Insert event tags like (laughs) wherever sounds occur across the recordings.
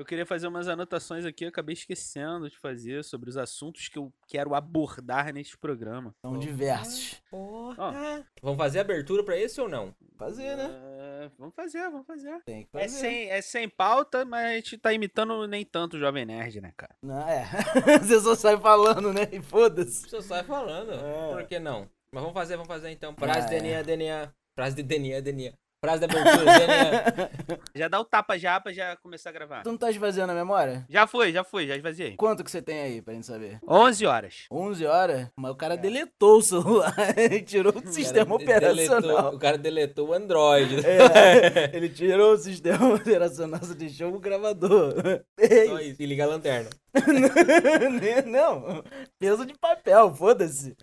Eu queria fazer umas anotações aqui, eu acabei esquecendo de fazer sobre os assuntos que eu quero abordar neste programa. São diversos. Porra. Vamos fazer abertura pra esse ou não? Fazer, né? É, vamos fazer, vamos fazer. Tem que É fazer. sem, é sem pauta, mas a gente tá imitando nem tanto o Jovem Nerd, né, cara? Não, é. (laughs) Você só sai falando, né? E foda-se. Você sai falando. É. Por que não? Mas vamos fazer, vamos fazer então. Frase Ah, de é. DNA, DNA. Frase de DNA, DNA. Frase de abertura, DNA. (laughs) Já dá o tapa já pra já começar a gravar. Tu não tá esvaziando a memória? Já foi, já foi, já esvaziei. Quanto que você tem aí, pra gente saber? 11 horas. 11 horas? Mas o cara deletou o celular (laughs) e tirou o sistema O deletou- operacional. o cara deletou o Android. né? É, ele tirou o sistema (laughs) operacional, só deixou o gravador. É isso. E liga a lanterna. Não, peso de papel, foda-se.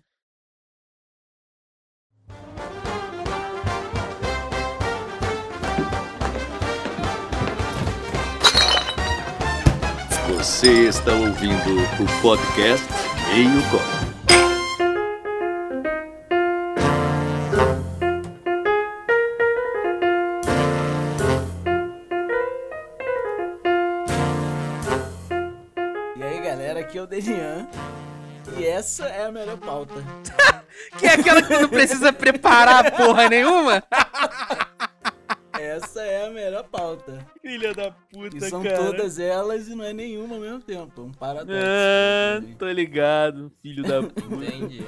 Você está ouvindo o podcast Meio Copo. E aí, galera, aqui é o Denian. E essa é a melhor pauta. (laughs) Que é aquela que não precisa preparar porra nenhuma? (laughs) Essa é a melhor pauta. Filha da puta, E são cara. todas elas e não é nenhuma ao mesmo tempo. Um paradoxo. Ah, tô ligado, filho da puta. Entendi.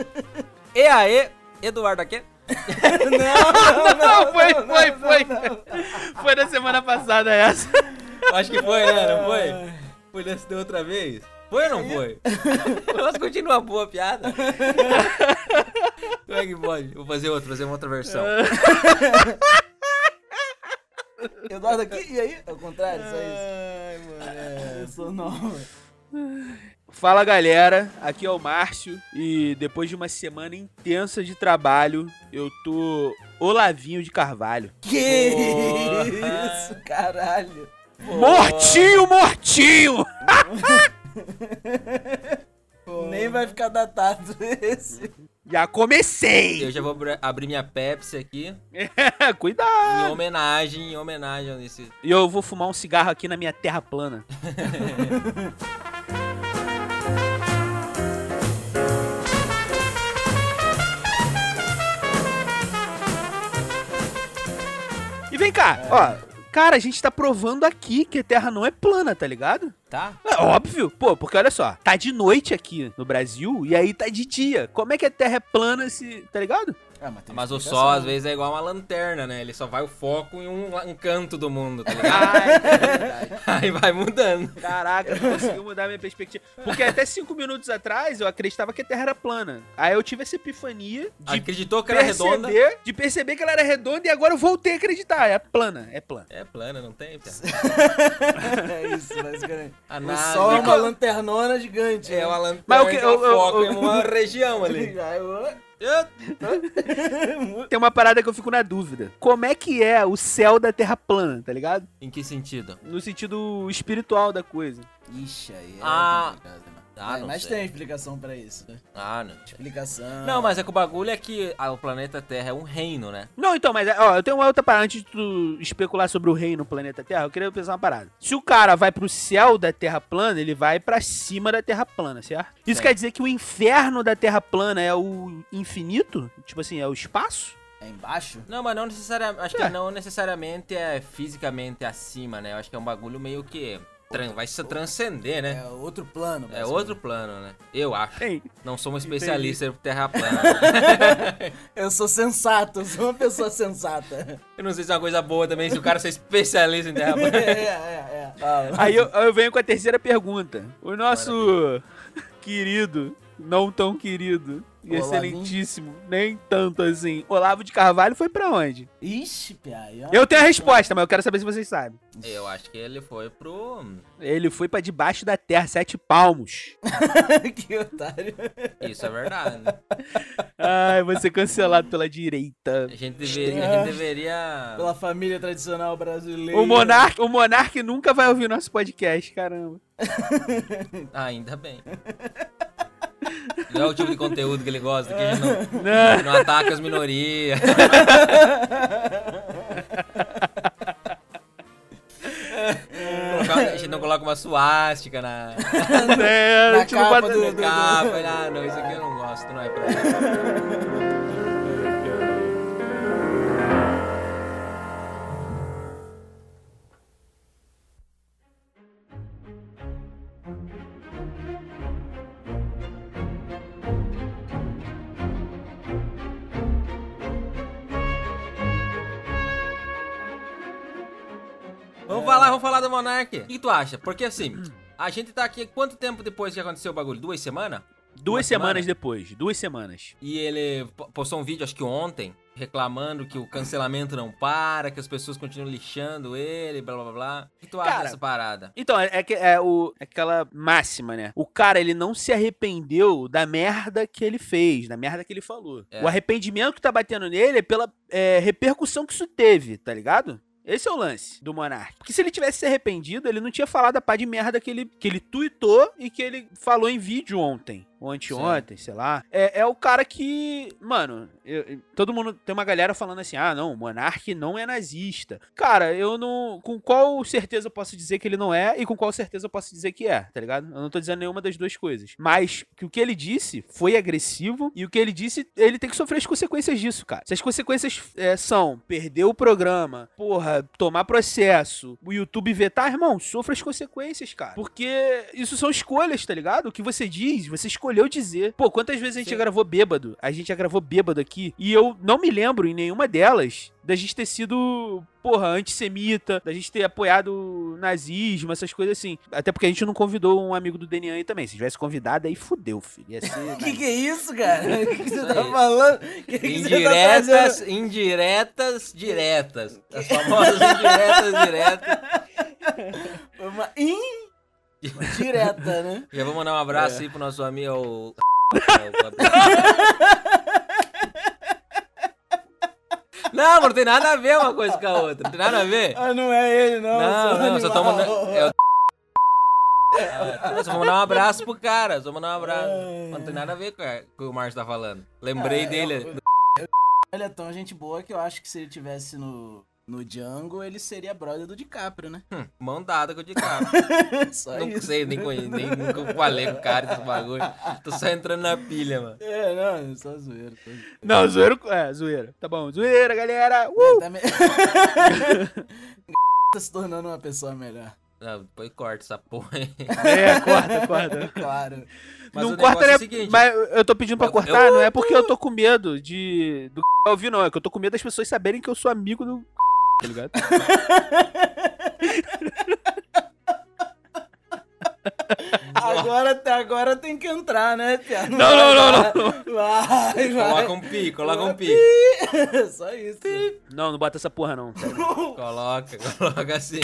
(laughs) e aí, Eduardo aqui? (laughs) Não, não, Não, foi, não, foi, não, foi. não. Foi da semana passada essa. Acho que foi, né? Não foi? Foi dessa da outra vez? Foi ou não foi? (laughs) Nossa, continua boa a piada. Como é que pode? Vou fazer outra, fazer uma outra versão. Eduardo aqui, e aí? Ao contrário, só isso. Ai, mano. Eu sou nova. Fala galera, aqui é o Márcio e depois de uma semana intensa de trabalho, eu tô Olavinho de Carvalho. Que Porra. isso, caralho. Mortinho, mortinho! (laughs) Nem vai ficar datado esse. Já comecei! Eu já vou abri- abrir minha Pepsi aqui (laughs) Cuidado! em homenagem, em homenagem a esse. E eu vou fumar um cigarro aqui na minha terra plana. (laughs) E vem cá, ó. Cara, a gente tá provando aqui que a Terra não é plana, tá ligado? Tá? É óbvio, pô, porque olha só, tá de noite aqui no Brasil e aí tá de dia. Como é que a Terra é plana se. tá ligado? Ah, mas, Mas o sol às vezes é igual uma lanterna, né? Ele só vai o foco em um, um canto do mundo, tá (laughs) ligado? Ai, é. Aí vai mudando. Caraca, não conseguiu mudar minha perspectiva. Porque até cinco minutos atrás eu acreditava que a Terra era plana. Aí eu tive essa epifania de Acreditou que era redonda. perceber, de perceber que ela era redonda e agora eu voltei a acreditar. É plana, é plana. É plana, não tem? (laughs) É isso, basicamente. A O sol é uma lanternona gigante. É uma né? lanterna Mas o que- que eu- eu- foco eu- em uma região ali. (laughs) (laughs) Tem uma parada que eu fico na dúvida. Como é que é o céu da Terra plana, tá ligado? Em que sentido? No sentido espiritual da coisa. Ixi, aí é Ah. complicado, né? Ah, É, não mas sei. tem explicação pra isso, né? Ah, não. Explicação. Não, mas é que o bagulho é que ah, o planeta Terra é um reino, né? Não, então, mas ó, eu tenho uma outra parada. Antes de tu especular sobre o reino no planeta Terra, eu queria pensar uma parada. Se o cara vai pro céu da Terra plana, ele vai pra cima da Terra plana, certo? Isso Certo. quer dizer que o inferno da Terra plana é o infinito? Tipo assim, é o espaço? É embaixo? Não, mas não necessariamente. Acho É. que não necessariamente é fisicamente acima, né? Eu acho que é um bagulho meio que. Tran- vai se transcender, né? É outro plano. É outro plano, né? Eu acho. Ei, Não sou um especialista em terra plana. (laughs) Eu sou sensato, eu sou uma pessoa sensata. Eu não sei se é uma coisa boa também, se o cara ser especialista em terra (laughs) é, plana. é, é. Fala. Aí eu, aí eu venho com a terceira pergunta. O nosso (laughs) querido, não tão querido, e excelentíssimo, nem tanto assim, Olavo de Carvalho foi pra onde? Ixi, Pia. aí é uma Eu tenho a resposta, mas eu quero saber se vocês sabem. Eu acho que ele foi pro. Ele foi pra debaixo da terra, sete palmos. (laughs) que otário. Isso é verdade. né? (laughs) Ai, vou ser cancelado pela direita. A gente deveria. A gente deveria... Pela família tradicional brasileira. O Monark, o Monark nunca vai ouvir nosso podcast, caramba. Ah, ainda bem. (laughs) Não é o tipo de conteúdo que ele gosta, que a gente não, Não. não ataca as minorias. a gente não coloca uma suástica na, É, Na a gente não capa bota- do- na capa. Ah, não, isso aqui eu não gosto, não é pra mim. Vamos falar, vamos falar do Monark. O que tu acha? Porque assim, a gente tá aqui quanto tempo depois que aconteceu o bagulho? Duas semanas? Duas Uma semanas semana? depois, duas semanas. E ele po- postou um vídeo, acho que ontem, reclamando que o cancelamento não para, que as pessoas continuam lixando ele, blá blá blá. O que tu acha Cara, dessa parada? Então, é, é que- é o, é aquela máxima, né? O cara, ele não se arrependeu da merda que ele fez, da merda que ele falou. É. O arrependimento que tá batendo nele é pela é, repercussão que isso teve, tá ligado? Esse é o lance do Monark. Porque se ele tivesse se arrependido, ele não tinha falado a pá de merda que ele, que ele tweetou e que ele falou em vídeo ontem. Ou anteontem, sei lá. É, é o cara que. Mano, eu- todo mundo. Tem uma galera falando assim: ah, não, o Monark não é nazista. Cara, eu não. Com qual certeza eu posso dizer que ele não é e com qual certeza eu posso dizer que é, tá ligado? Eu não tô dizendo nenhuma das duas coisas. Mas que o que ele disse foi agressivo e o que ele disse, ele tem que sofrer as consequências disso, cara. Se as consequências é, são perder o programa, porra, tomar processo, o YouTube vetar, irmão, sofra as consequências, cara. Porque isso são escolhas, tá ligado? O que você diz, você escolheu dizer. Pô, quantas vezes a gente Sim. já gravou bêbado? A gente já gravou bêbado aqui e eu não me lembro em nenhuma delas da gente ter sido, porra, antissemita, da gente ter apoiado o nazismo, essas coisas assim. Até porque a gente não convidou um amigo do DNA aí também. Se tivesse convidado, aí fudeu, filho. Ia ser. (laughs) Que que é isso, cara? (laughs) O que, que você tá falando? Que que tá Indiretas, fazendo? indiretas, diretas. As (laughs) famosas indiretas diretas. Uma in... direta, né? (laughs) Já vou mandar um abraço aí pro nosso amigo. o- (laughs) Não, não tem nada a ver uma coisa com a outra. Não tem nada a ver. Ah, não é ele, não. Não, não, só tô mandando. É o... (laughs) Só vou mandar um abraço pro cara, só mandar um abraço. Não tem nada a ver com o que o Márcio tá falando. Lembrei É, dele. Ele é tão gente boa que eu acho que se ele tivesse no, no Django, ele seria brother do DiCaprio, né? Hum, mão dada com o DiCaprio. (laughs) Só Não isso. sei, nem conheço, nem nunca falei com o cara desse bagulho. Tô só entrando na pilha, mano. É, não, é só zoeira. Só... Não, zoeira. É, zoeira. Tá bom, zoeira, galera. Uh! Tá me... (laughs) tá se tornando uma pessoa melhor. Não, depois corta essa porra aí. É, corta, corta. (laughs) Claro. Mas não o corta, é o seguinte. Mas eu tô pedindo pra Eu- cortar, eu- não é porque eu tô com medo de. do ouvir, não. É que eu tô com medo das pessoas saberem que eu sou amigo do. Tá ligado? (laughs) Agora, agora tem que entrar, né, Tia? Não, não, não, não. Vai, vai. Coloca um pi, coloca um pi. (laughs) Só isso. Não, não bota essa porra, não. (laughs) Coloca, coloca assim.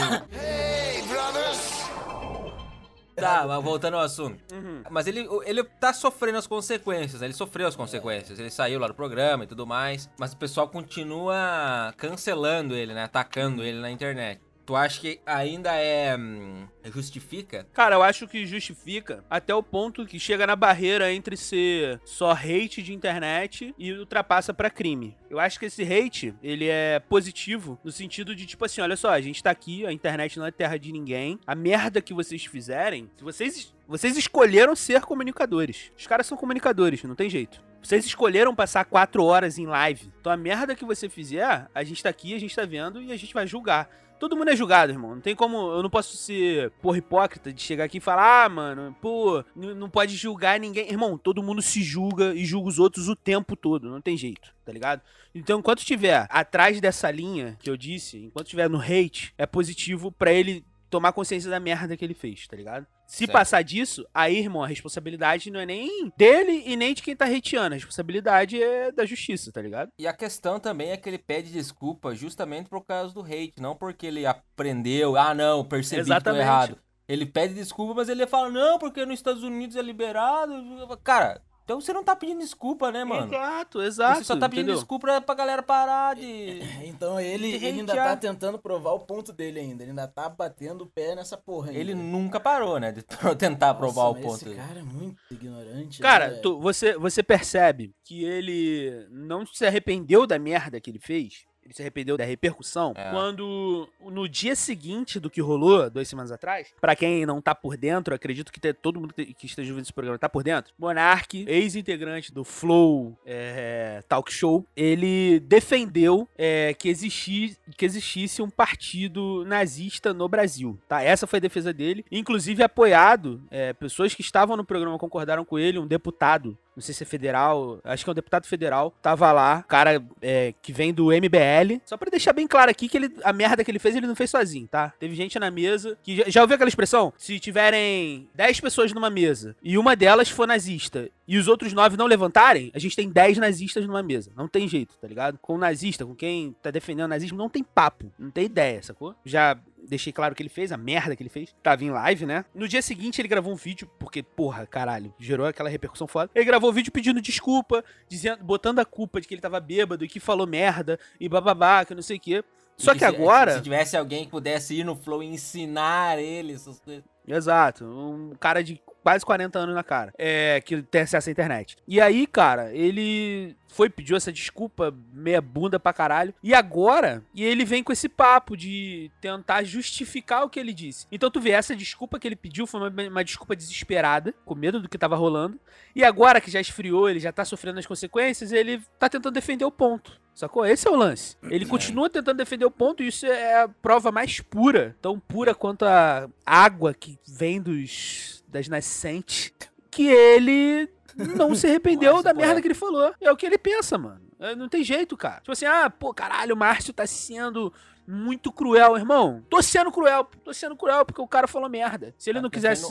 Tá, mas voltando ao assunto. Uhum. Mas ele, ele tá sofrendo as consequências, né? Ele sofreu as consequências. Ele saiu lá do programa e tudo mais. Mas o pessoal continua cancelando ele, né? Atacando ele na internet. Tu acha que ainda é. hum, justifica? Cara, eu acho que justifica até o ponto que chega na barreira entre ser só hate de internet e ultrapassa pra crime. Eu acho que esse hate, ele é positivo no sentido de tipo assim, olha só, a gente tá aqui, a internet não é terra de ninguém. A merda que vocês fizerem, se vocês vocês escolheram ser comunicadores. Os caras são comunicadores, não tem jeito. Vocês escolheram passar quatro horas em live. Então a merda que você fizer, a gente tá aqui, a gente tá vendo e a gente vai julgar. Todo mundo é julgado, irmão. Não tem como. Eu não posso ser, porra, hipócrita de chegar aqui e falar, ah, mano, pô, não pode julgar ninguém. Irmão, todo mundo se julga e julga os outros o tempo todo. Não tem jeito, tá ligado? Então, enquanto estiver atrás dessa linha que eu disse, enquanto estiver no hate, é positivo pra ele tomar consciência da merda que ele fez, tá ligado? Se Certo. passar disso, aí, irmão, a responsabilidade não é nem dele e nem de quem tá hateando. A responsabilidade é da justiça, tá ligado? E a questão também é que ele pede desculpa justamente por causa do hate, não porque ele aprendeu, ah não, percebi que tô Exatamente. errado. Ele pede desculpa, mas ele fala, não, porque nos Estados Unidos é liberado. Cara, então você não tá pedindo desculpa, né, mano? Exato, exato. você só tá pedindo entendeu? desculpa pra galera parar de. Então ele, ele ainda tá tentando provar o ponto dele ainda. Ele ainda tá batendo o pé nessa porra ainda. Ele nunca parou, né? De (laughs) tentar provar o Nossa, ponto. Esse cara é muito ignorante. Cara, né? tu- você, você percebe que ele não se arrependeu da merda que ele fez? Ele se arrependeu da repercussão, É. quando no dia seguinte do que rolou, duas semanas atrás, pra quem não tá por dentro, acredito que todo mundo que que esteja ouvindo esse programa tá por dentro, Monark, ex-integrante do Flow é, Talk Show, ele defendeu é, que, existi, que existisse um partido nazista no Brasil, tá? Essa foi a defesa dele, inclusive apoiado, é, pessoas que estavam no programa concordaram com ele, um deputado não sei se é federal, acho que é um deputado federal, tava lá, cara é, que vem do MBL. Só pra deixar bem claro aqui que ele, a merda que ele fez, ele não fez sozinho, tá? Teve gente na mesa que. Já, já ouviu aquela expressão? Se tiverem 10 pessoas numa mesa e uma delas for nazista e os outros 9 não levantarem, a gente tem 10 nazistas numa mesa. Não tem jeito, tá ligado? Com o nazista, com quem tá defendendo o nazismo, não tem papo. Não tem ideia, sacou? Já deixei claro o que ele fez, a merda que ele fez. Tava em live, né? No dia seguinte ele gravou um vídeo, porque, porra, caralho, gerou aquela repercussão foda. Ele gravou um vídeo pedindo desculpa, dizendo, botando a culpa de que ele tava bêbado e que falou merda e bababá, que não sei o quê. Só que se- agora. Se tivesse alguém que pudesse ir no Flow e ensinar ele essas coisas. Exato, um cara de quase 40 anos na cara, é, que tem acesso à internet. E aí, cara, ele foi, pediu essa desculpa, meia bunda pra caralho, e agora, e ele vem com esse papo de tentar justificar o que ele disse. Então tu vê, essa desculpa que ele pediu foi uma, uma desculpa desesperada, com medo do que tava rolando, e agora que já esfriou, ele já tá sofrendo as consequências, ele tá tentando defender o ponto. Sacou? Esse é o lance. Ele continua tentando defender o ponto e isso é a prova mais pura, tão pura quanto a água que vem dos das nascentes, que ele não se (laughs) arrependeu Márcio da merda que ele falou. É o que ele pensa, mano. É, Não tem jeito, cara. Tipo assim, ah, pô, caralho, o Márcio tá sendo muito cruel, irmão. Tô sendo cruel, tô sendo cruel porque o cara falou merda. Se ele Tá não quisesse.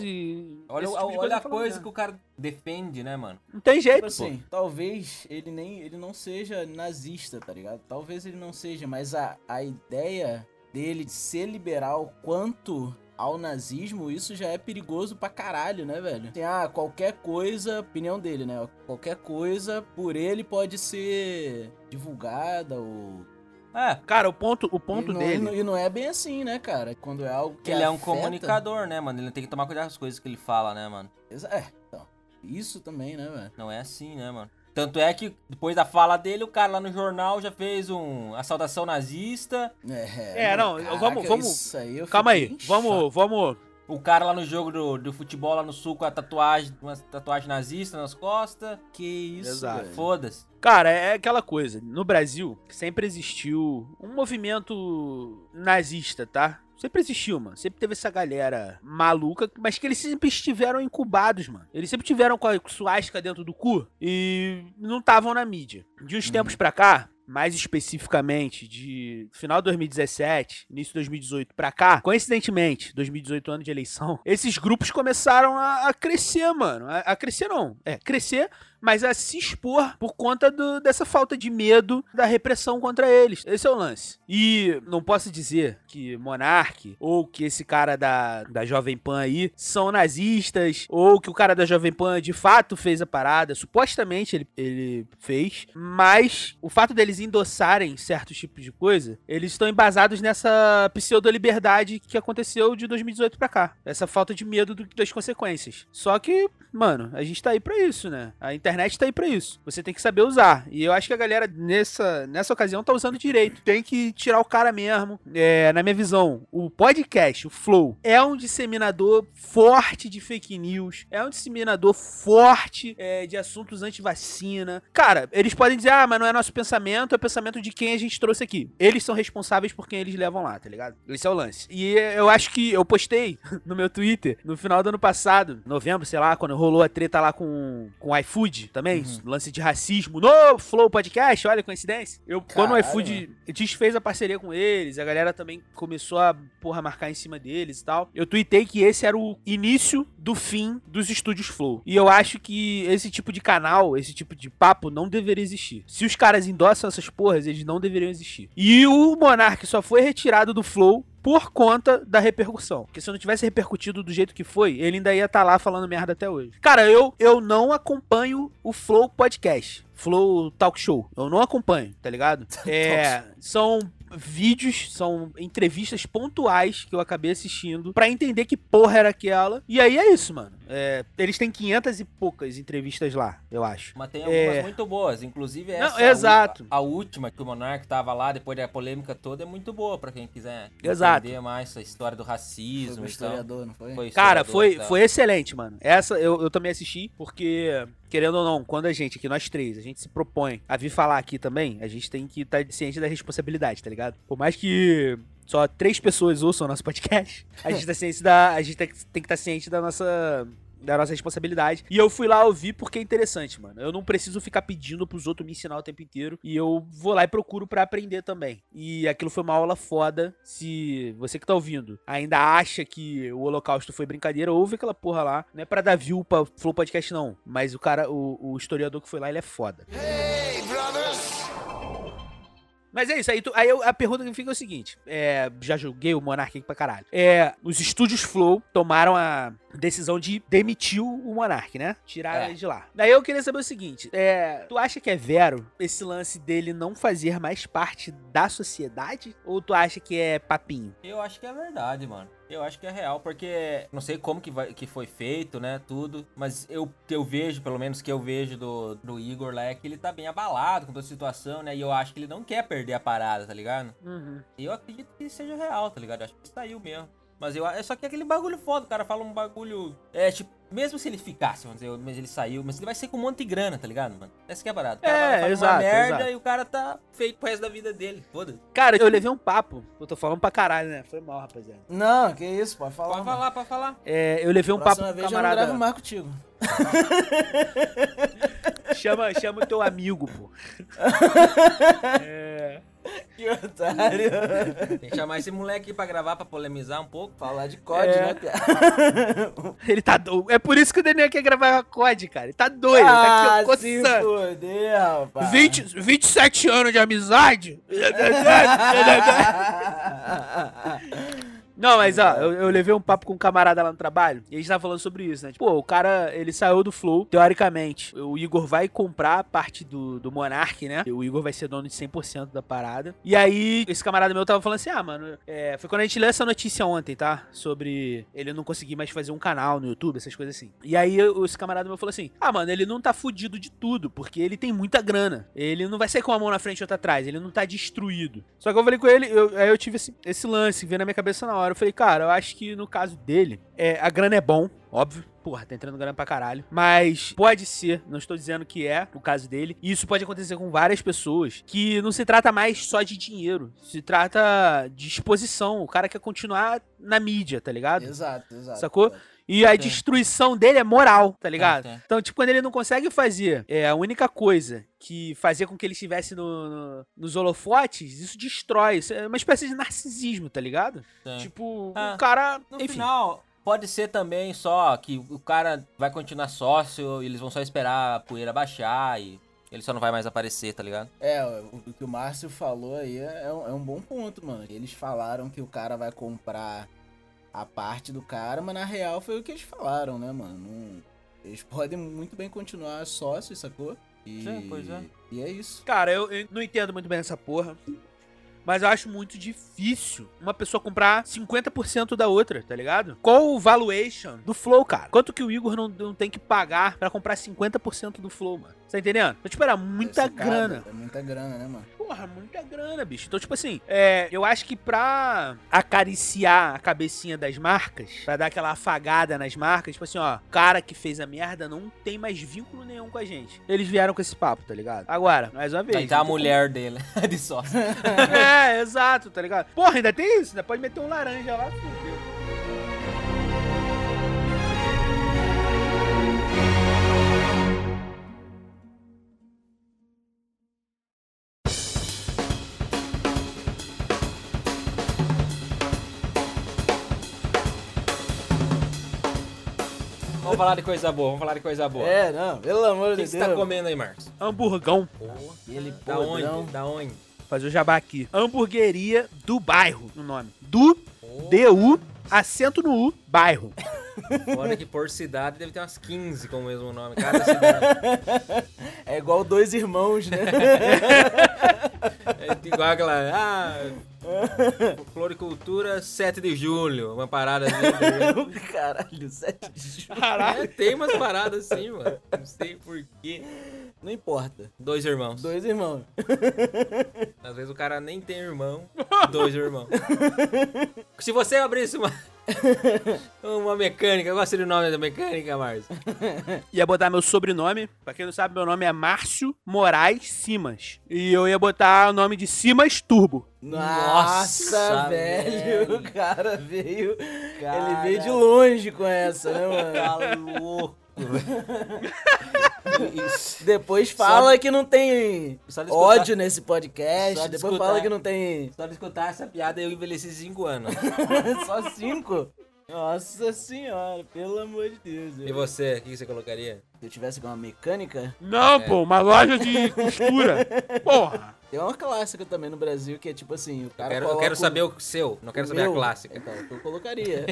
Olha, esse tipo de olha a ele falava coisa merda. que o cara defende, né, mano? Não tem jeito, Tipo pô. assim, talvez ele nem ele não seja nazista, tá ligado? Talvez ele não seja, mas a, a ideia dele de ser liberal quanto ao nazismo, isso já é perigoso pra caralho, né, velho? Assim, ah, qualquer coisa, opinião dele, né? Qualquer coisa por ele pode ser divulgada ou. É, Cara, o ponto, o ponto e não, dele. E não, é bem assim, né, cara? Quando é algo que. ele é um afeta- comunicador, né, mano? Ele tem que tomar cuidado com as coisas que ele fala, né, mano? É, então. Isso também, né, velho? Não é assim, né, mano? Tanto é que depois da fala dele, o cara lá no jornal já fez um a saudação nazista. É, É, não, vamos- vamos- isso aí eu Calma aí, vamos, vamos. O cara lá no jogo do, do futebol lá no sul com a tatuagem, uma tatuagem nazista nas costas. Que isso. Foda-se. Cara, é aquela coisa. No Brasil, sempre existiu um movimento nazista, tá? Sempre existiu, mano. Sempre teve essa galera maluca, mas que eles sempre estiveram incubados, mano. Eles sempre tiveram com a suástica dentro do cu e não estavam na mídia. De uns tempos pra cá, mais especificamente de final de 2017, início de 2018 pra cá, coincidentemente, 2018 ano de eleição, (laughs) esses grupos começaram a, a crescer, mano. A, a crescer não. É, crescer mas a se expor por conta do- dessa falta de medo da repressão contra eles. Esse é o lance. E não posso dizer que Monark ou que esse cara da, da Jovem Pan aí são nazistas ou que o cara da Jovem Pan de fato fez a parada. Supostamente ele, ele fez, mas o fato deles endossarem certos tipos de coisa, eles estão embasados nessa pseudo-liberdade que aconteceu de 2018 pra cá. Essa falta de medo do- das consequências. Só que, mano, a gente tá aí pra isso, né? A internet tá aí pra isso. Você tem que saber usar. E eu acho que a galera nessa, nessa ocasião tá usando direito. Tem que tirar o cara mesmo. É, na minha visão, o podcast, o Flow, é um disseminador forte de fake news. É um disseminador forte é, de assuntos anti-vacina. Cara, eles podem dizer, ah, mas não é nosso pensamento, é o pensamento de quem a gente trouxe aqui. Eles são responsáveis por quem eles levam lá, tá ligado? Esse é o lance. E eu acho que eu postei (laughs) no meu Twitter no final do ano passado, novembro, sei lá, quando rolou a treta lá com, com o iFood também, lance de racismo no Flow Podcast, olha coincidência. Eu, quando o iFood desfez a parceria com eles, a galera também começou a, porra, marcar em cima deles e tal. Eu tuitei que esse era o início do fim dos estúdios Flow. E eu acho que esse tipo de canal, esse tipo de papo não deveria existir. Se os caras endossam essas porras, eles não deveriam existir. E o Monark só foi retirado do Flow por conta da repercussão. Porque se não tivesse repercutido do jeito que foi, ele ainda ia estar lá falando merda até hoje. Cara, eu, eu não acompanho o Flow Podcast. Flow Talk Show. Eu não acompanho, tá ligado? (laughs) É, são vídeos, são entrevistas pontuais que eu acabei assistindo pra entender que porra era aquela. E aí é isso, mano. É, eles têm 500 e poucas entrevistas lá, eu acho. Mas tem algumas É. muito boas, inclusive Não, essa. exato. A, a última que o Monark tava lá, depois da polêmica toda, é muito boa pra quem quiser Exato. entender mais essa história do Foi racismo o tal. historiador, não foi? Foi Cara, historiador foi, e tal. foi excelente, mano. Essa eu, eu também assisti, porque, querendo ou não, quando a gente, aqui nós três, a gente se propõe a vir falar aqui também, a gente tem que estar ciente da responsabilidade, tá ligado? Por mais que só três pessoas ouçam o nosso podcast, a gente tá ciente da. A gente tem, que- estar ciente da nossa. Da nossa responsabilidade. E eu fui lá ouvir porque é interessante, mano. Eu não preciso ficar pedindo pros outros me ensinar o tempo inteiro. E eu vou lá e procuro pra aprender também. E aquilo foi uma aula foda. Se você que tá ouvindo ainda acha que o Holocausto foi brincadeira, ouve aquela porra lá. Não é pra dar view pra Flow Podcast, não. Mas o cara, o, o historiador que foi lá, ele é foda. Mas é isso, aí, tu- aí eu- a pergunta que fica é o seguinte: é, já julguei o Monark aqui pra caralho. É, os estúdios Flow tomaram a decisão de demitir o Monark, né? Tiraram É. ele de lá. Daí eu queria saber o seguinte: é, tu acha que é vero esse lance dele não fazer mais parte da sociedade? Ou tu acha que é papinho? Eu acho que é verdade, mano. Eu acho que é real, porque não sei como que, vai, que foi feito, né, tudo, mas eu, eu vejo, pelo menos que eu vejo do, do Igor lá, é que ele tá bem abalado com toda a situação, né, e eu acho que ele não quer perder a parada, tá ligado? Uhum. E eu acredito que seja real, tá ligado? Eu acho que saiu mesmo. Mas eu, é só que é aquele bagulho foda, o cara fala um bagulho. É, tipo, mesmo se ele ficasse, vamos dizer, mas ele saiu, mas ele vai ser com um monte de grana, tá ligado, mano? Essa que é parada. O cara É, vai exato, uma merda exato. e o cara tá feito pro resto da vida dele. Foda-se. Cara, eu levei um papo. Eu tô falando pra caralho, né? Foi mal, rapaziada. Não, que isso, pode falar. Pode mano. falar, pode falar. É, eu levei um papo Próxima com vez eu não camarada. gravo mais contigo. Chama, chama o teu amigo, pô. (laughs) É. Que otário. Tem que chamar esse moleque pra gravar, pra polemizar um pouco. Falar de COD, É. né, piada? (laughs) Ele tá doido. É por isso que o Daniel quer gravar a COD, cara. Ele tá doido. ele tá Ah, aqui, ó, se coçando. foder, rapaz. 20, 27 anos de amizade. (laughs) (laughs) Não, mas ó, eu, eu levei um papo com um camarada lá no trabalho e a gente tava falando sobre isso, né? Tipo, pô, o cara, ele saiu do Flow, teoricamente. O Igor vai comprar parte do, do Monark, né? O Igor vai ser dono de 100% da parada. E aí, esse camarada meu tava falando assim: ah, mano, é, foi quando a gente leu essa notícia ontem, tá? Sobre ele não conseguir mais fazer um canal no YouTube, essas coisas assim. E aí, esse camarada meu falou assim: ah, mano, ele não tá fudido de tudo, porque ele tem muita grana. Ele não vai sair com uma mão na frente e outra atrás, ele não tá destruído. Só que eu falei com ele, eu- aí eu tive esse, esse lance, veio na minha cabeça na hora. Eu falei, cara, eu acho que no caso dele, é, a grana é bom, óbvio. Porra, tá entrando grana pra caralho. Mas pode ser, não estou dizendo que é o caso dele. E isso pode acontecer com várias pessoas. Que não se trata mais só de dinheiro. Se trata de exposição. O cara quer continuar na mídia, tá ligado? Exato, exato. Sacou? E a destruição dele é moral, tá ligado? Então, tipo, quando ele não consegue fazer é, a única coisa que fazia com que ele estivesse no, no- nos holofotes, isso destrói. Isso é uma espécie de narcisismo, tá ligado? Tipo, Ah, o cara. No enfim. final, pode ser também só que o cara vai continuar sócio e eles vão só esperar a poeira baixar e ele só não vai mais aparecer, tá ligado? É, o, o que o Márcio falou aí é, é um, é um bom ponto, mano. Eles falaram que o cara vai comprar a parte do cara, mas na real foi o que eles falaram, né, mano? Eles podem muito bem continuar sócios, sacou? E, Sim, pois é. E é isso. Cara, eu, eu não entendo muito bem essa porra. Mas eu acho muito difícil uma pessoa comprar 50% da outra, tá ligado? Qual o valuation do Flow, cara? Quanto que o Igor não, não tem que pagar pra comprar 50% do Flow, mano? Tá entendendo? Então, tipo, era muita Esse cara, grana. É muita grana, né, mano? Porra, muita grana, bicho. Então, tipo assim, é, eu acho que pra acariciar a cabecinha das marcas, pra dar aquela afagada nas marcas, tipo assim, ó, o cara que fez a merda não tem mais vínculo nenhum com a gente. Eles vieram com esse papo, tá ligado? Agora, mais uma vez. Aí tá a mulher dele, (laughs) de sócio. como- (laughs) É, exato, tá ligado? Porra, ainda tem isso, ainda pode meter um laranja lá, fudeu. Falar de coisa boa, vamos falar de coisa boa. É, não, pelo amor O que de você Deus. tá comendo aí, Marcos? Hamburgão. Aquele Da podrão. onde? Da onde? Fazer o jabá aqui. Hamburgueria do bairro, o nome. Do, D-U, acento no U, bairro. (laughs) Fora que por cidade deve ter umas 15 com o mesmo nome, cada cidade. (laughs) É igual dois irmãos, né? (laughs) É igual aquela. Ah, Floricultura 7 de julho, uma parada assim. (laughs) Caralho, 7 de julho. É, tem umas paradas assim, mano. Não sei porquê. Não importa. Dois irmãos. Dois irmãos. Às vezes o cara nem tem irmão, dois irmãos. Se você abrisse uma. (laughs) uma mecânica, qual seria o nome da mecânica, Márcio? (laughs) Ia botar meu sobrenome. Pra quem não sabe, meu nome é Márcio Moraes Simas. E eu ia botar o nome de Simas Turbo. Nossa, Nossa, velho. velho. (laughs) O cara veio. Ele Cara. veio de longe com essa, né, mano? Tá louco. (laughs) Depois fala que não tem Só escutar- ódio nesse podcast. Só de Depois escutar. fala que não tem Só de escutar essa piada eu envelheci 5 anos. (laughs) só cinco. Nossa senhora, pelo amor de Deus. E você, o que você colocaria? Se eu tivesse com uma mecânica, Não, pô, uma loja de costura. (laughs) Porra. tem uma clássica também no Brasil que é tipo assim, o Eu cara quero, eu quero saber o seu, não quero o saber a meu. clássica. Então, eu colocaria.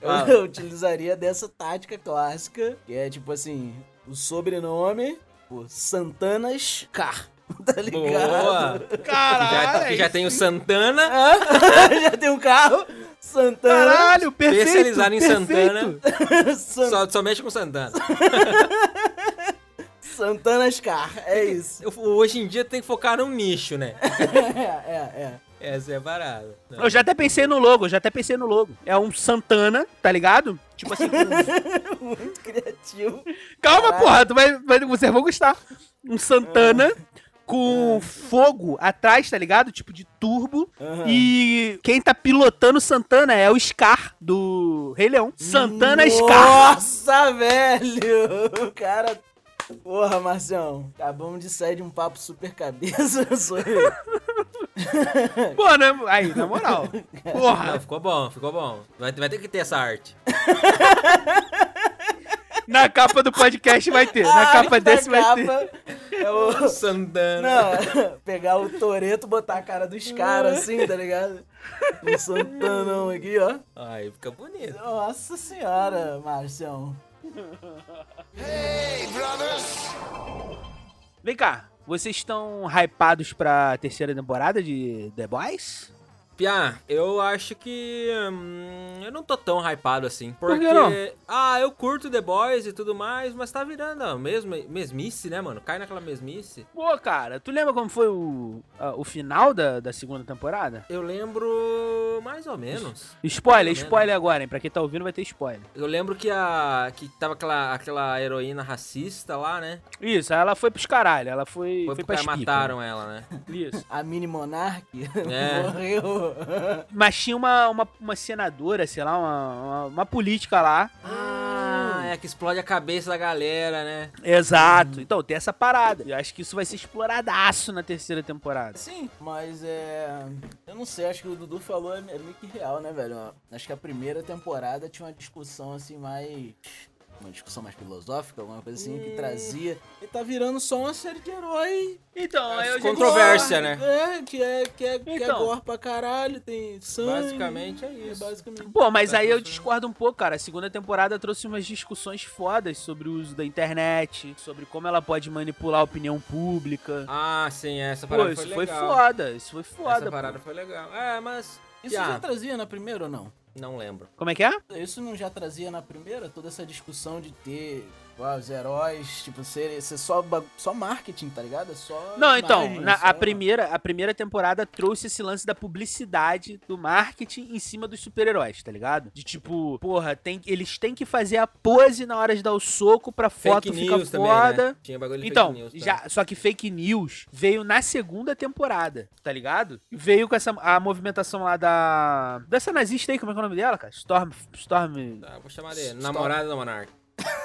Fala. eu (laughs) utilizaria dessa tática clássica, que é tipo assim, o sobrenome, o Santanas Car. (laughs) Tá ligado? Boa! Já, Caralho. que já tem o Santana, (laughs) Já tem um carro, Santana. Caralho, perfeito. especializado em perfeito. Santana. San- Só, só mexe com Santana. Santanas Car, é isso. Hoje em dia tem que focar num nicho, né? É, é, é. Essa é a parada. Eu já até pensei no logo, eu já até pensei no logo. É um Santana, tá ligado? Tipo assim, com... (laughs) Muito criativo. Calma, Caralho. porra, tu vai, vai, vocês vão gostar. Um Santana com fogo atrás, tá ligado? Tipo de turbo. Aham. E quem tá pilotando o Santana é o Scar do Rei Leão. Santana Scar. Nossa, velho! O cara. Porra, Marcião. Acabamos de sair de um papo super cabeça. (laughs) Sou eu. (laughs) Pô, né? Aí, na moral. Não, Porra, ficou bom, ficou bom. Vai, vai ter que ter essa arte. (laughs) na capa do podcast vai ter. Na A capa desse vai ter. capa É o. Santana. Não, pegar o Toreto, botar a cara dos caras assim, tá ligado? Um Santanão aqui, ó. Aí fica bonito. Nossa senhora, Marcião. (laughs) Vem cá, vocês estão hypados pra terceira temporada de The Boys? Piá, eu acho que. hum, eu não tô tão hypado assim. Por Porque. que não? Ah, eu curto The Boys e tudo mais, mas tá virando a mesma, mesmice, né, mano? Cai naquela mesmice. Pô, cara, tu lembra como foi o, a- o final da, da segunda temporada? Eu lembro. mais ou menos. Spoiler, ou spoiler agora, hein? Pra quem tá ouvindo vai ter spoiler. Eu lembro que a. que tava aquela, aquela heroína racista lá, né? Isso, aí ela foi pros caralho, ela foi, Foi foi, porque mataram ela, né? Isso. (laughs) A mini Monark É. (laughs) morreu. (laughs) Mas tinha uma, uma, uma senadora, sei lá, uma, uma, uma política lá. Ah, é que explode a cabeça da galera, né? Exato. Então, tem essa parada. Eu acho que isso vai ser exploradaço na terceira temporada. Sim, mas é. Eu não sei, acho que o Dudu falou é é meio que real, né, velho? Acho que a primeira temporada tinha uma discussão assim mais. Uma discussão mais filosófica, alguma coisa assim, que trazia. E tá virando só uma série de herói. Então, eu já- Controvérsia, né? É, que é, que é, que é Então. gore pra caralho, tem sangue. Basicamente é isso. basicamente. Pô, mas Tá aí eu discordo um pouco, cara. A segunda temporada trouxe umas discussões fodas sobre o uso da internet, sobre como ela pode manipular a opinião pública. Ah, sim, essa Pô, parada isso foi foi legal. foda, isso foi foda. Essa pô. parada foi legal. É, mas. Isso Já. já trazia na primeira ou não? Não lembro. Como é que é? Isso não já trazia na primeira toda essa discussão de ter ah, os heróis, tipo, ser, ser só, só marketing, tá ligado? É só. Não, então, na- só- a, primeira, a primeira temporada trouxe esse lance da publicidade, do marketing em cima dos super-heróis, tá ligado? De tipo, porra, tem, eles têm que fazer a pose na hora de dar o soco pra foto fake ficar news também, foda. né? Tinha bagulho de Então, fake news. tá? já, só que fake news veio na segunda temporada, tá ligado? Veio com essa a movimentação lá da dessa nazista aí, como é que é o nome dela, cara? Storm Storm, Tá, vou chamar de namorada da Monark.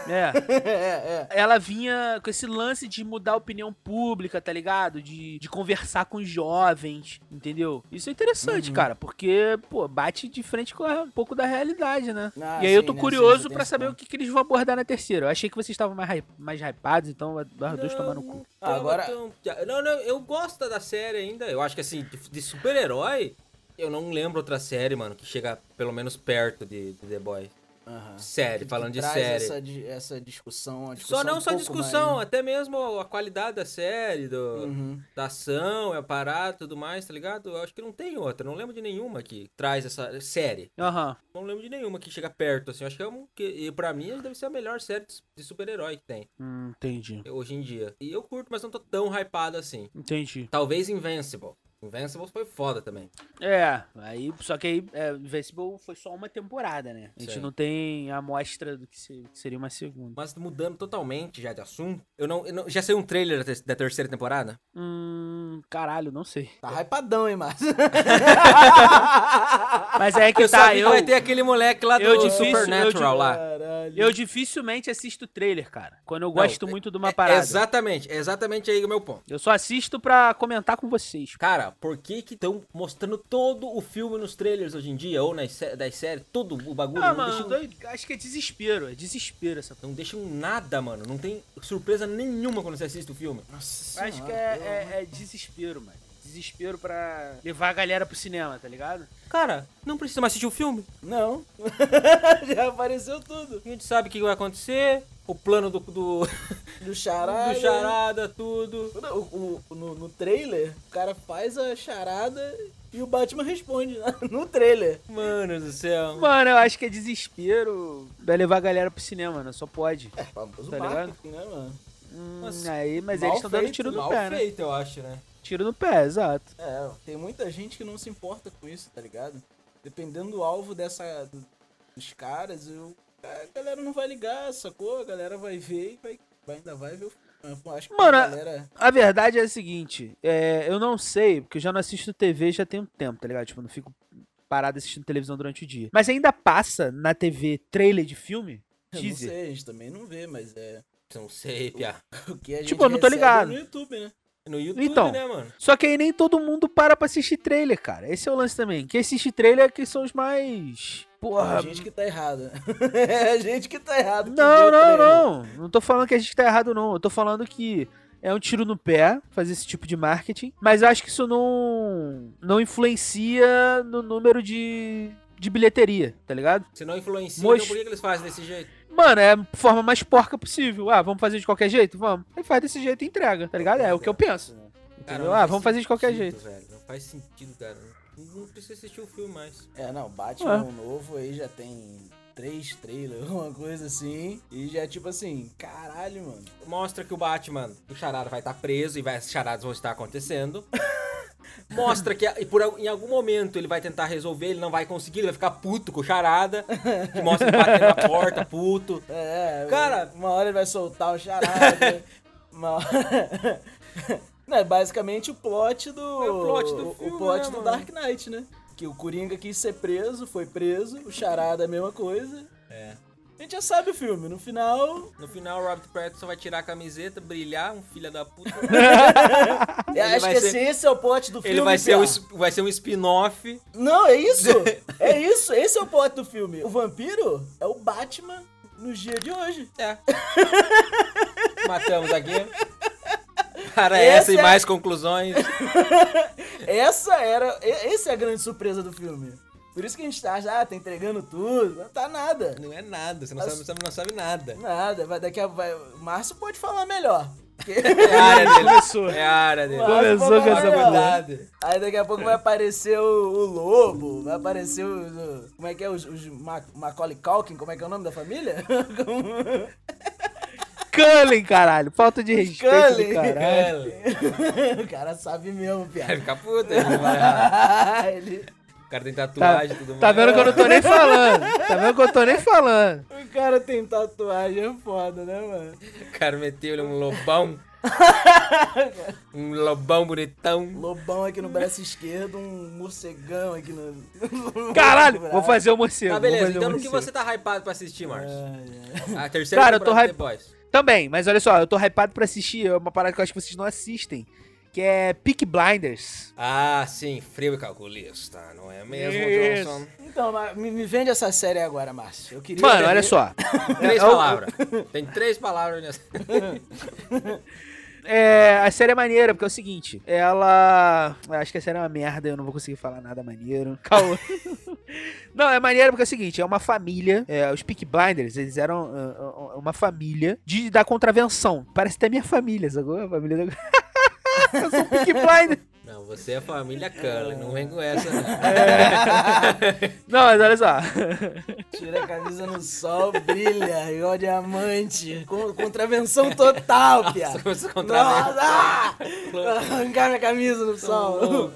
É. (laughs) é, é. Ela vinha com esse lance de mudar a opinião pública, tá ligado? De, de conversar com os jovens, entendeu? Isso é interessante, Uhum. cara, porque, pô, bate de frente com um pouco da realidade, né? Ah, e aí eu sim, tô né? curioso Sim, você pra saber o que, que eles vão abordar na terceira. Eu achei que vocês estavam mais, mais hypados, então os dois tomaram no cu. Ah, agora- Tão- Não, não, eu gosto da série ainda. Eu acho que assim, de, de super-herói, eu não lembro outra série, mano, que chega pelo menos perto de, de The Boy. Aham. Série, Que falando de traz série. Essa, essa discussão, discussão Só não um só discussão, mais- até mesmo a qualidade da série, do, Uhum. da ação, a parada e tudo mais, tá ligado? Eu acho que não tem outra, não lembro de nenhuma que traz essa série. Aham. Não lembro de nenhuma que chega perto, assim. Eu acho que é um. Que, e pra mim deve ser a melhor série de- de super-herói que tem Hum, entendi. hoje em dia. E eu curto, mas não tô tão hypado assim. Entendi. Talvez Invincible. Invincible foi foda também. É, aí, só que aí, é, Invincible foi só uma temporada, né? A gente Sim. não tem a amostra do que, se- que seria uma segunda. Mas mudando totalmente já de assunto, eu não. eu não- já saiu um trailer da, ter- da terceira temporada? Hum, caralho, não sei. Tá hypadão, hein, Márcio? (laughs) Mas é que eu tá, só vi que eu, vai ter aquele moleque lá do difícil- Supernatural eu lá. Caralho. eu dificilmente assisto trailer, cara. Quando eu Não, gosto é- muito de uma É parada. exatamente, é exatamente aí o meu ponto. Eu só assisto pra comentar com vocês. Cara, por que que estão mostrando todo o filme nos trailers hoje em dia? Ou nas sé- das séries, todo o bagulho? Ah, não, mano, deixam, doido, acho que é desespero. É desespero essa não deixam nada, mano. Não tem surpresa nenhuma quando você assiste o filme. Nossa Acho que é, pelo é- é desespero, mano. Desespero pra levar a galera pro cinema, tá ligado? Cara, não precisa mais assistir o filme. Não. (laughs) Já apareceu tudo. A gente sabe o que vai acontecer. O plano do, do, (laughs) Do charada. do charada, tudo. O- o- no, no trailer, o cara faz a charada e o Batman responde né? (laughs) no trailer. Mano do céu. Mano, eu acho que é desespero pra levar a galera pro cinema, né? Só pode. É, famoso Tá ligado? marketing, né, mano? Hum, Mas- aí, mas eles estão dando tiro no pé, né? feito, eu acho, né? Tiro no pé, exato. É, tem muita gente que não se importa com isso, tá ligado? Dependendo do alvo dessa, do- dos caras, eu, a galera não vai ligar, sacou? A galera vai ver e vai, vai- ainda vai ver o filme. Eu acho que Mano, a galera... A verdade é a seguinte, é, eu não sei, porque eu já não assisto TV já tem um tempo, tá ligado? Tipo, eu não fico parado assistindo televisão durante o dia. Mas ainda passa na TV trailer de filme? Eu não sei, a gente também não vê, mas é Não sei, Pia. o que a gente Tipo, eu não tô recebe ligado. no YouTube, né? No YouTube, Então. né, mano? Só que aí nem todo mundo para pra assistir trailer, cara. Esse é o lance também. Quem assiste trailer é que são os mais. Porra. a gente que tá errada. (laughs) é a gente que tá errado. que Não, não, não. Não tô falando que a gente tá errado, não. Eu tô falando que é um tiro no pé fazer esse tipo de marketing. Mas eu acho que isso não, não influencia no número de, de bilheteria, tá ligado? Se não influencia, então por que, que eles fazem desse jeito? Mano, é a forma mais porca possível. Ah, vamos fazer de qualquer jeito? Vamos. Aí faz desse jeito e entrega, tá ligado? É o que eu penso. Entendeu? ah, vamos fazer de qualquer jeito. Velho. Não faz sentido, cara. Não, não precisa assistir o filme mais. É, não, Batman um novo aí já tem três trailers, (laughs) uma coisa assim. E já tipo assim, caralho, mano. Mostra que o Batman, o Charada vai estar preso e vai, as charadas vão estar acontecendo. (laughs) Mostra que e por, em algum momento ele vai tentar resolver, ele não vai conseguir, ele vai ficar puto com o Charada. Que mostra ele batendo na porta, puto. (laughs) É, Cara- uma hora ele vai soltar o charada. uma hora... Não, é basicamente o plot do. É o plot do filme, O plot né, do mano? Dark Knight, né? Que o Coringa quis ser preso, foi preso, o charada é a mesma coisa. É. A gente já sabe o filme, no final. No final, o Robert Pattinson vai tirar a camiseta, brilhar, um filho da puta. (laughs) eu acho que ser- esse, esse é o plot do filme. Ele vai ser, um, vai ser um spin-off. Não, é isso! (laughs) é isso, esse é o plot do filme. O vampiro é o Batman nos dias de hoje. É. (laughs) Matamos aqui. Para Esse essa e é- mais conclusões. (laughs) Essa era. Essa é a grande surpresa do filme. Por isso que a gente tá já, tá entregando tudo. Não tá nada. Não é nada, você não, Mas- sabe, você não sabe nada. Nada. Vai, daqui a. Vai, o Márcio pode falar melhor. É a área dele. Começou. É a área dele. Começou com essa. Verdade. Aí daqui a pouco vai aparecer o, o lobo, vai aparecer o, o- Como é que é? Os, os Ma- Macaulay Culkin, como é que é o nome da família? (laughs) Cullen, caralho. Falta de respeito Cullen. do caralho. É, (laughs) o cara sabe mesmo, Vai piada. ficar puto. ele não vai. (laughs) Ele- O cara tem Tá, tatuagem e tudo mais. tá vendo que eu não tô nem falando. Tá vendo que eu tô nem falando. o cara tem tatuagem, é foda, né, mano? O cara meteu-lhe um lobão. (laughs) um lobão bonitão. Lobão aqui no braço esquerdo, um morcegão aqui no. Caralho, vou fazer o morcego. Tá, beleza. o Então no que você tá hypado pra assistir, Márcio? Ai, ai. A terceira Cara, eu tô temporada Também, mas olha só, eu tô hypado pra assistir é uma parada que eu acho que vocês não assistem. Que é Peak Blinders. Ah, sim. Frio e calculista. Não é mesmo, Isso. Johnson? Então, me, me vende essa série agora, Márcio. Eu queria. Mano, olha só. (laughs) Três É, eu- palavras. Tem três palavras nessa. (laughs) É, a série é maneira, porque é o seguinte, ela. Acho que a série é uma merda, eu não vou conseguir falar nada maneiro. (laughs) Calma. (laughs) Não, é maneiro porque é o seguinte, é uma família, é, os Peak Blinders, eles eram uh, uh, uma família de, da contravenção. Parece até minha família, sacou? A família da... (laughs) Eu sou Peak Blinder. Você é a família Cullen, não vem com essa, não. Não, mas olha só. Tira a camisa no sol, brilha, igual diamante. Com, contravenção total, contravém. Nossa! ah! Arrancar minha camisa no sol.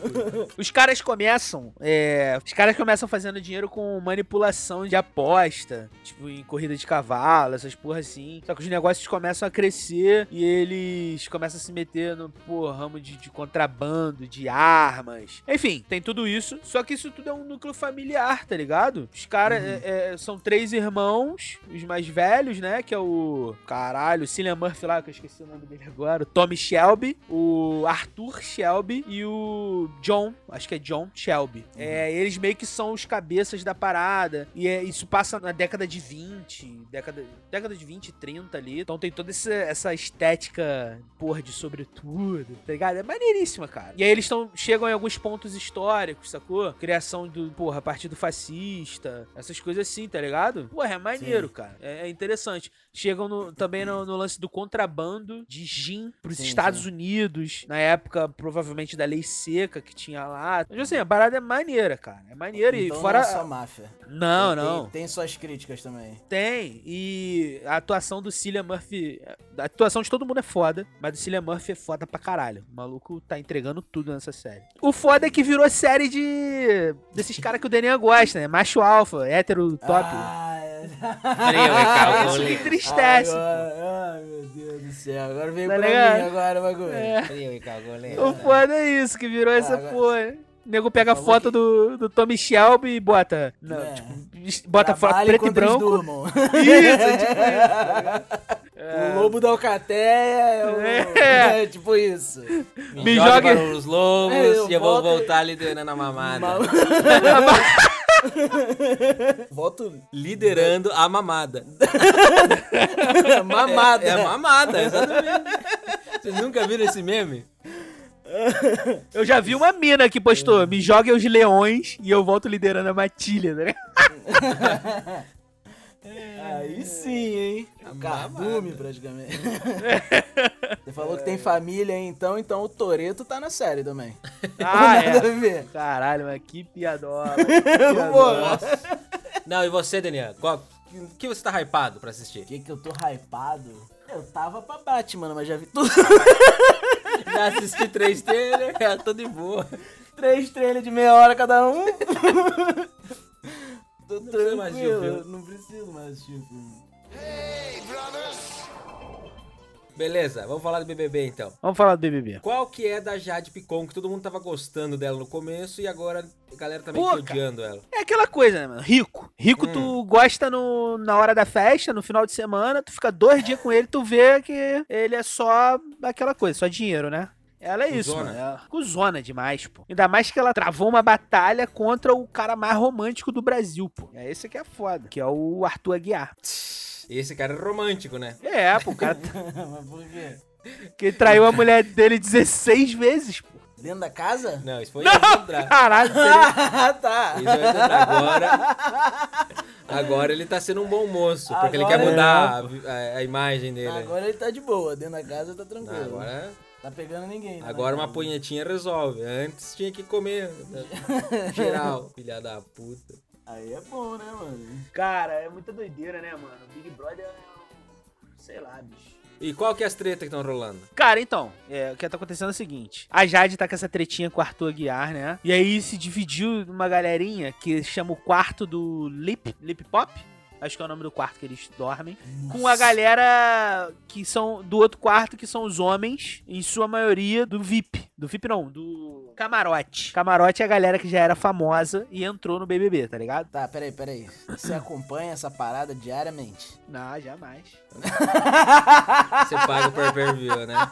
Os caras começam. é, os caras começam fazendo dinheiro com manipulação de aposta. Tipo, em corrida de cavalo, essas porra assim. Só que os negócios começam a crescer e eles começam a se meter no pô, ramo de, de contrabando, de armas. Enfim, tem tudo isso. Só que isso tudo é um núcleo familiar, tá ligado? Os caras é, é, são três irmãos, os mais velhos, né? Que é o. Caralho, o Cillian Murphy lá, que eu esqueci o nome dele agora. O Tommy Shelby, o Arthur Shelby e o John, acho que é John Shelby. É, eles meio que são os cabeças da parada. E é- isso passa na década de 20, década, década de 20, 30 ali. Então tem toda essa, essa estética, porra, de sobretudo, tá ligado? É maneiríssima, cara. E aí eles tão, chegam em alguns pontos históricos, sacou? Criação do, porra, partido fascista, essas coisas assim, tá ligado? Porra, é maneiro, cara. É, é interessante. Chegam no- também no, no lance do contrabando de gin pros Sim, Estados sim. Unidos, na época, provavelmente, da lei seca que tinha lá. Mas assim, a parada é maneira, cara. É maneira. Então e fora. não é só máfia. Não, Tem- não. Tem, tem suas críticas também. Tem. E a atuação do Cillian Murphy. A atuação de todo mundo é foda, mas do Cillian Murphy é foda pra caralho. O maluco tá entregando tudo nessa série. O foda é que virou série de. desses caras que o Daniel gosta, né? Macho alfa, hétero top. Ah, é. Frio, hein, (laughs) Agora, ai, meu Deus do céu. Agora veio Tá pra ligado? mim agora o bagulho. É. Frio, cagolê. O foda é isso, que virou essa agora- porra. O nego pega a foto que- do, do Tommy Shelby e bota. Não, É. tipo, bota foto preto e branco. (laughs) Isso, tipo isso, ligado? O lobo da alcateia é, o... É. (laughs) é tipo isso. Me, Me joga joga- para os lobos É, eu e eu vou volto- voltar liderando a mamada. Ma- (laughs) (laughs) Voto Liderando a mamada. (laughs) mamada. É a mamada, exatamente. Vocês nunca viram esse meme? (laughs) Eu já vi uma mina que postou: me joguem os leões e eu volto liderando a matilha, né? Aí sim, hein? A Um cardume, praticamente. (laughs) Você falou que tem família aí, então, então o Toreto tá na série também. Ah, Nada é. a ver. Caralho, mas que piadola. (laughs) que piadola. Não, e você, Daniel? Qual, o que você tá hypado pra assistir? O que que eu tô hypado? Eu tava pra Batman, mas já vi tudo. (laughs) Já assisti três trailers, é, tô de boa. Três trailers de meia hora cada um. Tô precisa mais assistir tranquilo, não preciso mais assistir o filme. Beleza, vamos falar do BBB então. Vamos falar do BBB. Qual que é da Jade Picon, que todo mundo tava gostando dela no começo e agora a galera tá meio Pô, que odiando ela. É aquela coisa, né, mano? Rico. Rico, Hum. tu gosta no, na hora da festa, no final de semana, tu fica dois dias com ele, tu vê que ele é só aquela coisa, só dinheiro, né? Ela é isso, mano. Ela é cuzona demais, pô. Ainda mais que ela travou uma batalha contra o cara mais romântico do Brasil, pô. É esse que é foda, que é o Arthur Aguiar. Esse cara é romântico, né? É, pô, o cara (laughs) mas por quê? que traiu a mulher dele 16 vezes, pô. Dentro da casa? Não, isso foi antes de entrar. Caralho. (laughs) Ah, tá. Isso agora. Agora ele tá sendo um bom moço, porque ele quer Agora- mudar a vi- a, a imagem dele. Agora ele tá de boa, dentro da casa tá Não, tranquilo. agora, Tá pegando ninguém. né? agora uma punhetinha resolve. Antes tinha que comer né? (laughs) geral, filha da puta. Aí é bom, né, mano? Cara, é muita doideira, né, mano? Big Brother é. um- Sei lá, bicho. E qual que é as tretas que estão rolando? Cara, então, é, o que tá acontecendo é o seguinte: a Jade tá com essa tretinha com o Arthur Aguiar, né? E aí se dividiu numa galerinha que chama o quarto do Lip, Lip Pop. Acho que é o nome do quarto que eles dormem. Com a galera que são do outro quarto, que são os homens, em sua maioria do VIP. Do VIP não, do Camarote. Camarote é a galera que já era famosa e entrou no BBB, tá ligado? Tá, peraí, peraí. Você acompanha essa parada diariamente? Não, jamais. (laughs) Você paga o per view, né?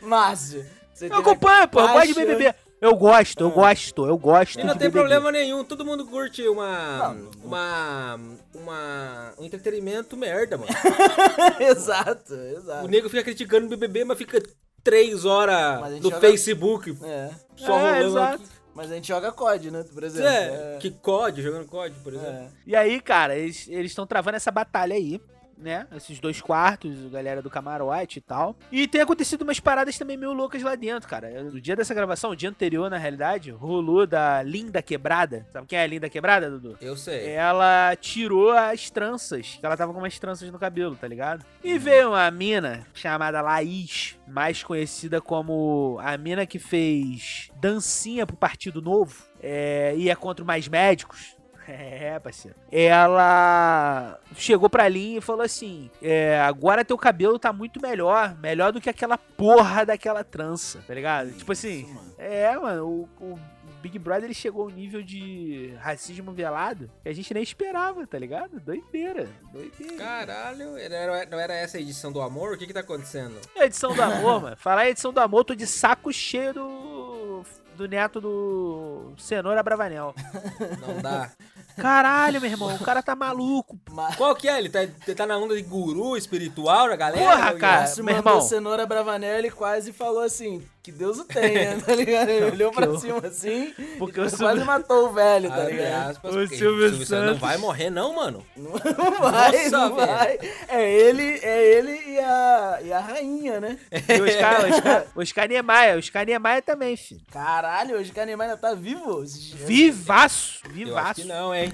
Márcio, você Eu acompanho, pô, eu gosto de BBB. Eu gosto, eu gosto, eu gosto E não de tem BBB. problema nenhum, todo mundo curte uma. Não. Uma. Uma. Um entretenimento merda, mano. (laughs) exato, O exato. nego fica criticando o BBB, mas fica três horas no joga- Facebook É. só É, rolando exato. aqui. Mas a gente joga COD, né? Por exemplo. É, que COD, jogando COD, por exemplo. É. E aí, cara, eles estão travando essa batalha aí. Né? Esses dois quartos, a galera do camarote e tal. E tem acontecido umas paradas também meio loucas lá dentro, cara. No dia dessa gravação, o dia anterior, na realidade, rolou da Linda Quebrada. Sabe quem é a Linda Quebrada, Dudu? Eu sei. Ela tirou as tranças, que ela tava com umas tranças no cabelo, tá ligado? E veio uma mina chamada Laís, mais conhecida como a mina que fez dancinha pro Partido Novo, é, e é contra Mais Médicos. É, parceiro. Ela chegou pra Lin e falou assim: é, agora teu cabelo tá muito melhor. Melhor do que aquela porra daquela trança, tá ligado? tipo assim, Isso, mano. é, mano, o, o Big Brother ele chegou ao nível de racismo velado que a gente nem esperava, tá ligado? Doideira, doideira. Caralho, não era, não era essa a edição do amor? O que que tá acontecendo? A edição do amor, mano. Falar em edição do amor, tô de saco cheio do. Do neto do Cenoura Bravanel. (laughs) Não dá. Caralho, meu irmão, o cara tá maluco. Mas Qual que é? Ele tá, ele tá na onda de guru espiritual da galera? Porra, cara. Meu irmão. cenoura Bravanel, ele quase falou assim, que Deus o tenha, (laughs) tá ligado? Ele olhou pra eu- cima assim, Porque e o quase Silvio- matou o velho, tá ligado? aspas, O Silvio não Santos. vai morrer não, mano. (laughs) Não vai, Nossa, não vai. É ele, é ele e a, e a rainha, né? E o Oscar, o Oscar, o Oscar Niemeyer, o Oscar Niemeyer também, filho. Caralho, o Kahneman ainda tá vivo? Vivaço, Eu vivaço. que não, hein?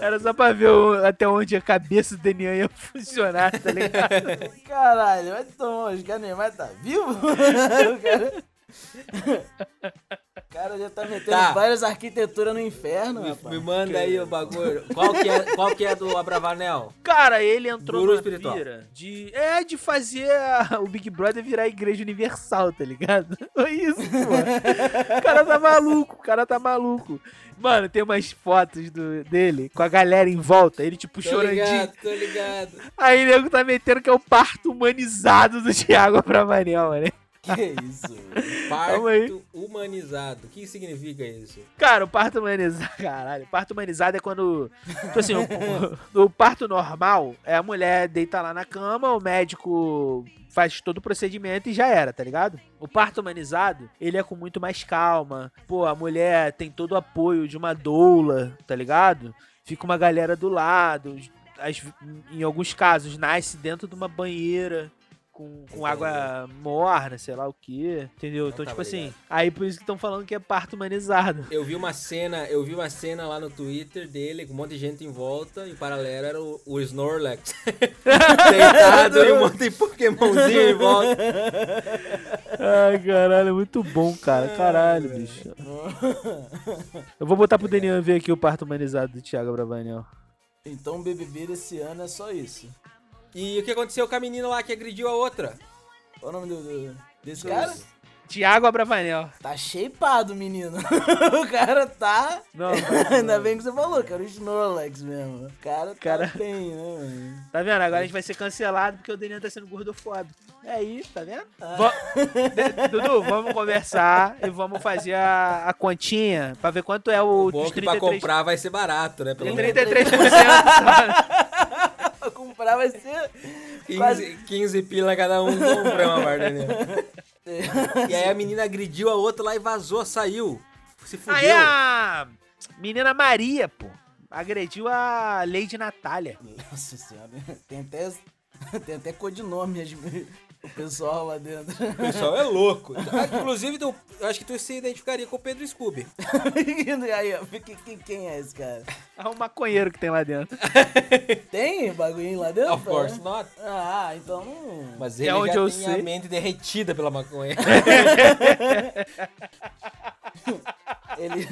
Era só pra ver o- até onde a cabeça do Daniel ia funcionar, tá ligado? (laughs) Caralho, vai tomar, o Kahneman tá vivo? (laughs) o cara... O cara já tá metendo Tá. várias arquiteturas no inferno, Me, rapaz. me manda aí o bagulho. Qual que é, qual que é do Abravanel? Cara, ele entrou Guru na espiritual. pira de... É, de fazer a- o Big Brother virar a igreja universal, tá ligado? (laughs) Foi isso, mano. O cara tá maluco, o cara tá maluco. Mano, tem umas fotos do, dele com a galera em volta, ele tipo Tô chorandinho. ligado, tô ligado. Aí o nego tá metendo que é o parto humanizado do Thiago Abravanel, mano. Que isso? Calma aí. Parto humanizado. O que significa isso? Cara, o parto humanizado. (laughs) Caralho, parto humanizado é quando. Tipo assim, o, o parto normal é a mulher deita lá na cama, o médico faz todo o procedimento e já era, tá ligado? O parto humanizado, ele é com muito mais calma. Pô, a mulher tem todo o apoio de uma doula, tá ligado? Fica uma galera do lado. As- em alguns casos, nasce dentro de uma banheira. Com, com água morna, sei lá o que, entendeu? Então, tava tipo assim, ligado. aí por isso que estão falando que é parto humanizado. Eu vi uma cena, eu vi uma cena lá no Twitter dele com um monte de gente em volta e o paralelo era o, o Snorlax (laughs) deitado e um monte de Pokémonzinho em volta. Ai, caralho, é muito bom, cara. Caralho, bicho. Eu vou botar pro Daniel ver aqui o parto humanizado do Thiago Bravanel. Então o BBB desse ano é só isso. E o que aconteceu com a menina lá que agrediu a outra? Qual o nome do, do- desse cara? Thiago Abravanel. Tá shapeado, menino. (laughs) o cara tá. Não, (laughs) Ainda bem que você falou, que era o Snorlax mesmo. O cara tá Cara- bem, né, mano? tá vendo? Agora a gente vai ser cancelado porque o Daniel tá sendo gordofóbico. É isso, tá vendo? Va- De- Dudu, vamos conversar e vamos fazer a, a continha pra ver quanto é o Bom dos que pra 33%. comprar vai ser barato, né? Pelo Tem menos 33%. (laughs) comprar vai ser. 15, 15 pila cada um compra uma bardaninha. (laughs) E aí a menina agrediu a outra lá e vazou, saiu. Se fudeu. Aí a menina Maria, pô, agrediu a Lady Natália. Nossa senhora, tem até. (laughs) Tem até codinome as- o pessoal lá dentro. O pessoal é louco. Ah, Inclusive, tu- eu acho que tu se identificaria com o Pedro Scooby. (laughs) Aí, ó, quem, quem- é esse cara? É um maconheiro que tem lá dentro. (laughs) Tem bagulhinho lá dentro? Of course not. Ah, então. Mas É ele onde já eu tem sei. a mente derretida pela maconha. (laughs) Ele,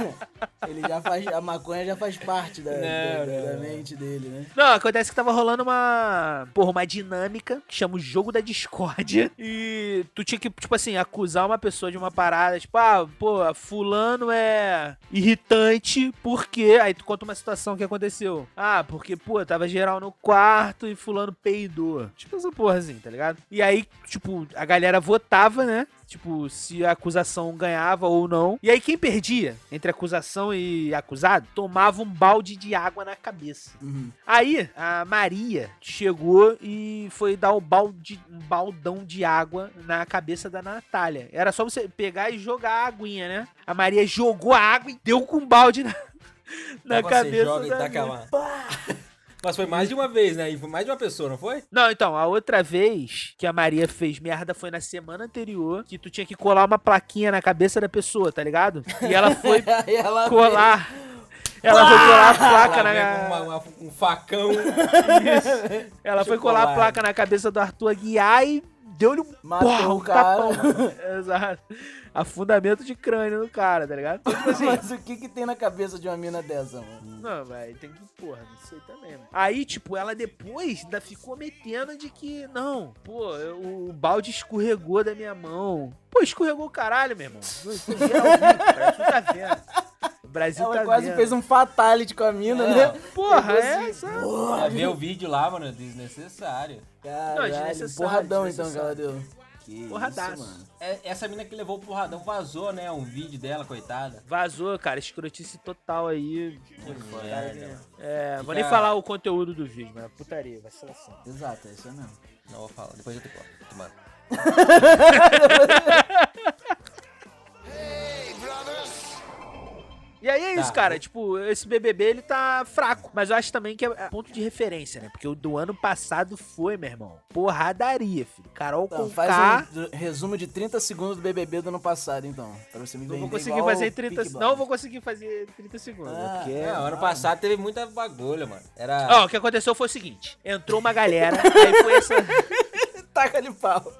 ele já faz. A maconha já faz parte da, Não, da- da mente dele, né? Não, acontece que tava rolando uma. Porra, uma dinâmica que chama o jogo da discórdia. E tu tinha que, tipo assim, acusar uma pessoa de uma parada. Tipo, ah, pô, fulano é irritante porque. Aí tu conta uma situação que aconteceu. Ah, porque, pô, tava geral no quarto e fulano peidou. Tipo essa porra assim, tá ligado? E aí, tipo, a galera votava, né? Tipo, se a acusação ganhava ou não. E aí quem perdia? Maria, entre acusação e acusado, tomava um balde de água na cabeça. Uhum. Aí, a Maria chegou e foi dar um, balde, um baldão de água na cabeça da Natália. Era só você pegar e jogar a aguinha, né? A Maria jogou a água e deu com um balde na, (laughs) na Você cabeça joga e da taca mina. lá. Mas foi mais de uma vez, né? E foi mais de uma pessoa, não foi? Não, então, a outra vez que a Maria fez merda foi na semana anterior, que tu tinha que colar uma plaquinha na cabeça da pessoa, tá ligado? E ela foi (laughs) Aí ela colar. Ela foi colar a placa Ela na. uma- uma- um facão. (laughs) Isso. Ela foi colar a Chocolate. placa na cabeça do Arthur Aguiar e deu-lhe um, Matou porra, um o cara. tapão. (laughs) Exato. Afundamento de crânio no cara, tá ligado? Então, tipo assim, Mas o que que tem na cabeça de uma mina dessa, mano? Não, velho, tem que, porra, não sei também, mano. Aí, tipo, ela depois ainda ficou metendo de que, não, pô, eu- o balde escorregou da minha mão. Pô, escorregou o caralho, meu irmão. Isso é ao vivo, cara, tu tá vendo. O Brasil Ela tá quase vendo. fez um fatality com a mina, É. né? Porra, é assim, essa. Ela vê o vídeo lá, mano, desnecessário. Caralho, desnecessário, porradão então que ela desnecessário. deu. Que Porradaço. isso, mano. É- Essa mina que levou o porradão vazou, né? Um vídeo dela, coitada. Vazou, cara, escrotice total aí. merda, Cara, mano. É, vou nem falar o conteúdo do vídeo, mas é putaria, vacilação. Exato, é isso aí mesmo. Não vou falar, depois eu te conto. Mano. (laughs) E aí é isso, Tá. cara. Tipo, esse BBB ele tá fraco. Mas eu acho também que é é ponto de referência, né? Porque o do ano passado foi, meu irmão. Porradaria, filho. Carol Então, com faz K. um resumo de 30 segundos do BBB do ano passado, então. Pra você me Não vou conseguir igual fazer o 30 Peaky Não vou conseguir fazer 30 segundos. Ah, Porque... É, ano passado teve muita bagulho, mano. Era. Ó, o que aconteceu foi o seguinte: entrou uma galera, aí foi essa. (laughs) Taca-lhe pau.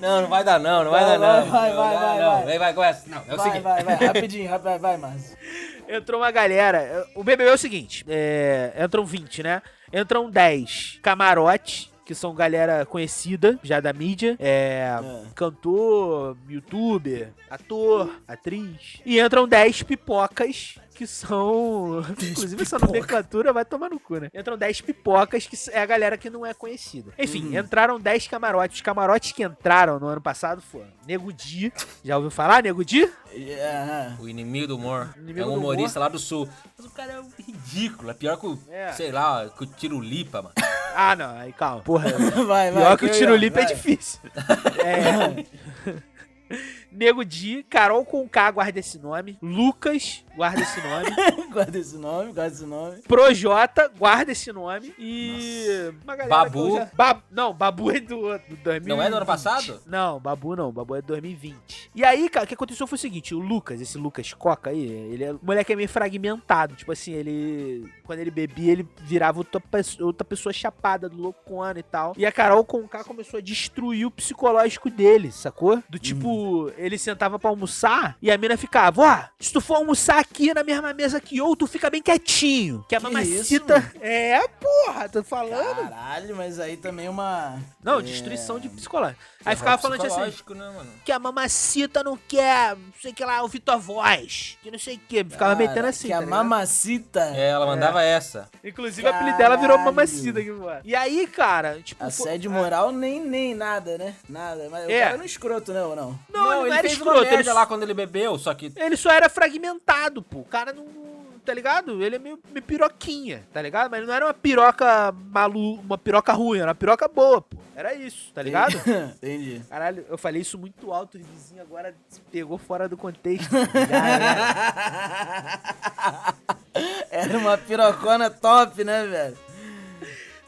Não, não vai dar não, não vai, Vai, dar não. vai, não, vai, não, vai, não. vai. Vem, vai, começa. Não, é o vai, seguinte. vai, vai, rapidinho, rapidinho, vai, vai, Márcio. (laughs) Entrou uma galera. O BBB é o seguinte: é, entram 20, né? Entram 10 camarote, que são galera conhecida já da mídia. É. É. Cantor, youtuber, ator, atriz. E entram 10 pipocas. Que são. (laughs) Inclusive, essa nomenclatura vai tomar no cu, né? Entram 10 pipocas, que é a galera que não é conhecida. Enfim, Hum. entraram 10 camarotes. Os camarotes que entraram no ano passado foram Nego Di. Já ouviu falar, Nego Di? É, O inimigo do humor. Inimigo é um humorista lá do sul. Mas o cara é um ridículo. É pior que o, É. sei lá, que o Tirulipa, mano. Ah, não, aí calma. Porra. vai, (laughs) vai. Pior que o eu- tiro limpo é difícil. (laughs) É. Nego Di, Carol com K, guarda esse nome. Lucas, guarda esse nome. (laughs) (laughs) Guarda esse nome, guarda esse nome. Projota, guarda esse nome. E. Uma galera Babu. já- Ba- Não, Babu é do do 2020. Não é do ano passado? Não, Babu não, Babu é 2020. E aí, cara, o que aconteceu foi o seguinte: o Lucas, esse Lucas Coca aí, ele é. O moleque é meio fragmentado. Tipo assim, ele. Quando ele bebia, ele virava outra pessoa, outra pessoa chapada do loucona e tal. E a Carol com K começou a destruir o psicológico dele, sacou? Do tipo, ele sentava pra almoçar e a mina ficava: Ó, se tu for almoçar aqui na mesma mesa que eu, tu fica bem quietinho. Que a Que mamacita. isso, é, porra, tô falando. Caralho, mas aí também é uma. Não, é, destruição de psicológico. Aí ficava falando assim né, mano? que a mamacita não quer, não sei o que lá, ouvir tua voz, que não sei o que. Ficava cara, metendo assim, Que tá a ligado? mamacita. É, ela mandava essa. Inclusive o apelido dela virou mamacita aqui, mano. E aí, cara, tipo... foi- Assédio moral nem, nem nada, né? Nada. Mas o É. cara não é escroto, né, ou não? Não, ele não era fez escroto, uma merda ele- lá quando ele bebeu, só que Ele só era fragmentado, pô. O cara não... Tá ligado? Ele é meio, meio piroquinha, tá ligado? Mas não era uma piroca malu... Uma piroca ruim, era uma piroca boa, pô. Era isso, tá ligado? (laughs) Entendi. Caralho, eu falei isso muito alto, o vizinho agora se pegou fora do contexto. (laughs) Era uma pirocona top, né, velho?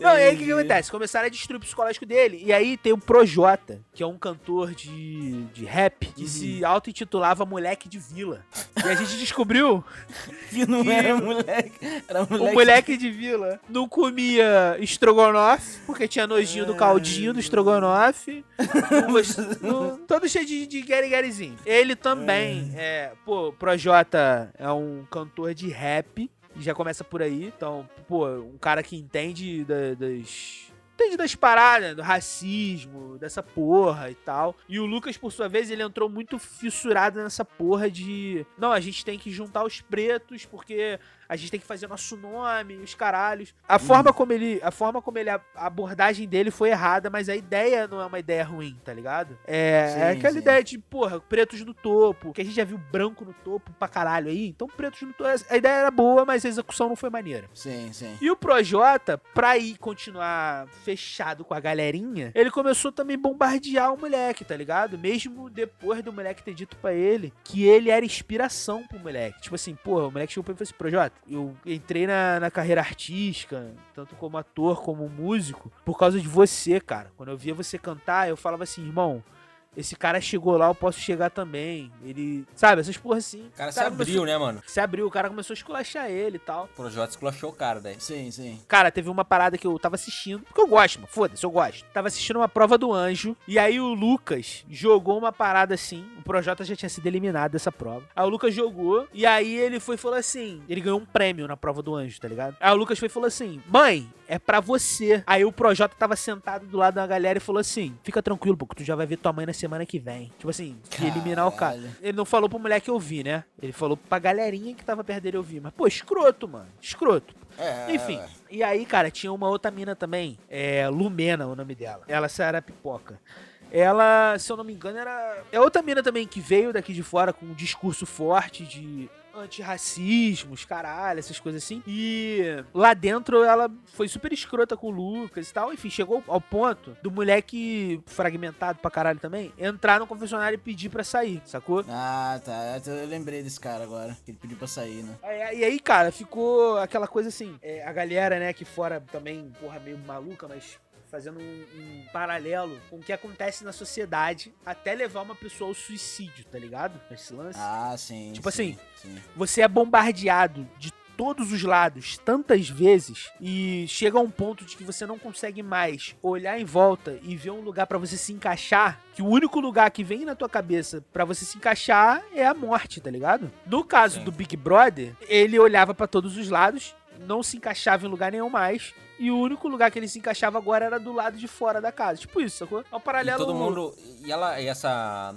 Não, e aí o que, que acontece? Começaram a destruir o psicológico dele. E aí tem o Projota, que é um cantor de, de rap, que se auto-intitulava Moleque de Vila. E a gente descobriu (laughs) Que não Que- era moleque. Era moleque. o Moleque de Vila não comia estrogonofe, porque tinha nojinho do caldinho do estrogonofe. Não gost- não- todo cheio de, de gueriguerizinho. Ele também, é, pô, o Projota é um cantor de rap. Já começa por aí. Então, pô, um cara que entende da- das, entende das paradas, do racismo, dessa porra e tal. E o Lucas, por sua vez, ele entrou muito fissurado nessa porra de. Não, a gente tem que juntar os pretos porque a gente tem que fazer nosso nome, os caralhos. A forma como ele. A forma como ele. A abordagem dele foi errada, mas a ideia não é uma ideia ruim, tá ligado? É, Sim, é aquela sim. ideia de, porra, pretos no topo, que a gente já viu branco no topo pra caralho aí. Então, pretos no topo. A ideia era boa, mas a execução não foi maneira. Sim, sim. E o Projota, pra ir continuar fechado com a galerinha, ele começou também a bombardear o moleque, tá ligado? Mesmo depois do moleque ter dito pra ele que ele era inspiração pro moleque. Tipo assim, porra, o moleque chegou pra ele e falou assim, Projota, eu entrei na, na carreira artística, tanto como ator como músico, por causa de você, cara. Quando eu via você cantar, eu falava assim, irmão, esse cara chegou lá, eu posso chegar também. Ele, sabe, essas porra assim. O cara se abriu, né, mano? Se abriu, o cara começou a esculachar ele e tal. O Projota esculachou o cara daí. Sim, sim. Cara, teve uma parada que eu tava assistindo, porque eu gosto, mano, foda-se, eu gosto. Tava assistindo uma prova do anjo, e aí o Lucas jogou uma parada assim, o Projota já tinha sido eliminado dessa prova. Aí o Lucas jogou, e aí ele foi e falou assim, ele ganhou um prêmio na prova do anjo, tá ligado? Aí o Lucas foi e falou assim, mãe, é pra você. Aí o Projota tava sentado do lado da galera e falou assim, fica tranquilo, porque tu já vai ver tua mãe na semana que vem. Tipo assim, que eliminar o cara. Caralho. Ele não falou pro moleque ouvir, né? Ele falou pra galerinha que tava perto dele ouvir. Mas, pô, escroto, mano. Escroto. É, Enfim, ué. e aí, cara, tinha uma outra mina também, é Lumena o nome dela. Ela era pipoca. Ela, se eu não me engano, era. É outra mina também que veio daqui de fora com um discurso forte de antirracismo, os caralho, essas coisas assim. E lá dentro ela foi super escrota com o Lucas e tal. Enfim, chegou ao ponto do moleque fragmentado pra caralho também entrar no confessionário e pedir pra sair, sacou? Ah, tá. Eu lembrei desse cara agora. Que ele pediu pra sair, né? E aí, cara, ficou aquela coisa assim. é, a galera, né, aqui fora também, porra, meio maluca, mas fazendo um, um paralelo com o que acontece na sociedade até levar uma pessoa ao suicídio, tá ligado? Esse lance. Ah, sim. Tipo sim, assim, sim. Você é bombardeado de todos os lados tantas vezes e chega a um ponto de que você não consegue mais olhar em volta e ver um lugar pra você se encaixar, que o único lugar que vem na tua cabeça pra você se encaixar é a morte, tá ligado? No caso Sim. do Big Brother, ele olhava pra todos os lados, não se encaixava em lugar nenhum mais. E o único lugar que ele se encaixava agora era do lado de fora da casa. Tipo isso, sacou? É um E paralelo. todo mundo. E ela. E essa.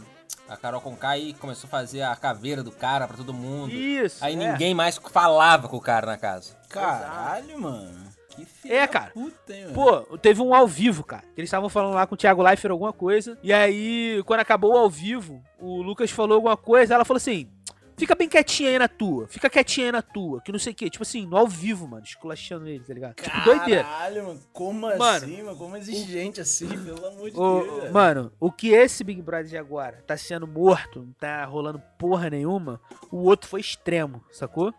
A Carol Conká aí começou a fazer a caveira do cara pra todo mundo. Isso. Aí é. ninguém mais falava com o cara na casa. Caralho, mano. Que filho É, cara. puta, hein. Pô, teve um ao vivo, cara. Eles estavam falando lá com o Thiago Leifert alguma coisa. E aí, quando acabou o ao vivo, o Lucas falou alguma coisa. Ela falou assim: fica bem quietinha aí na tua. Fica quietinha aí na tua. Que não sei o quê. Tipo assim, no ao vivo, mano. Esculachando ele, tá ligado? Tipo, doideira. Caralho, mano. Como Mano, assim, mano? Como exigente assim, pelo amor de Ô, Deus. mano, o que esse Big Brother de agora tá sendo morto, não tá rolando porra nenhuma, o outro foi extremo, sacou?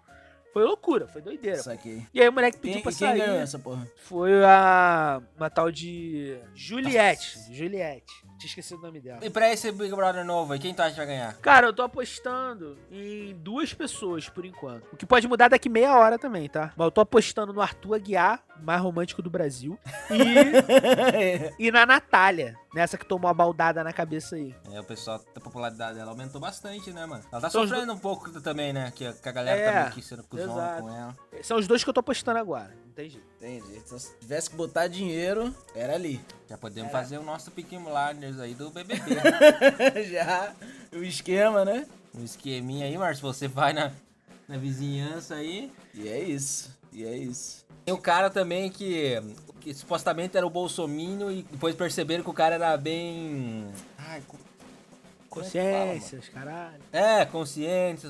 Foi loucura, foi doideira. Saquei. E aí o moleque pediu Quem, pra quem sair. ganhou essa porra? Foi a. Uma tal de. Juliette. Juliette. Tinha esquecido o nome dela. E pra esse Big Brother novo aí, quem tu acha que vai ganhar? Cara, eu tô apostando em duas pessoas por enquanto. O que pode mudar daqui meia hora também, tá? Mas eu tô apostando no Arthur Aguiar, mais romântico do Brasil. E, (laughs) e na Natália, nessa que tomou a baldada na cabeça aí. É, o pessoal, a popularidade dela aumentou bastante, né, mano? Ela tá São os sofrendo um pouco também, né? Que, a- que a galera É, tá meio que sendo cuzão exato. com ela. São os dois que eu tô apostando agora. Tem jeito. Entendi. Então, se tivesse que botar dinheiro, era ali. Já podemos fazer o nosso Peaky Blinders aí do BBB. né? (laughs) Já. O esquema, né? um esqueminha aí, Márcio. Você vai na, na vizinhança aí. E é isso. E é isso. Tem o cara também que, que supostamente era o Bolsominion e depois perceberam que o cara era bem. Ai, é mano? Consciências, caralho. É,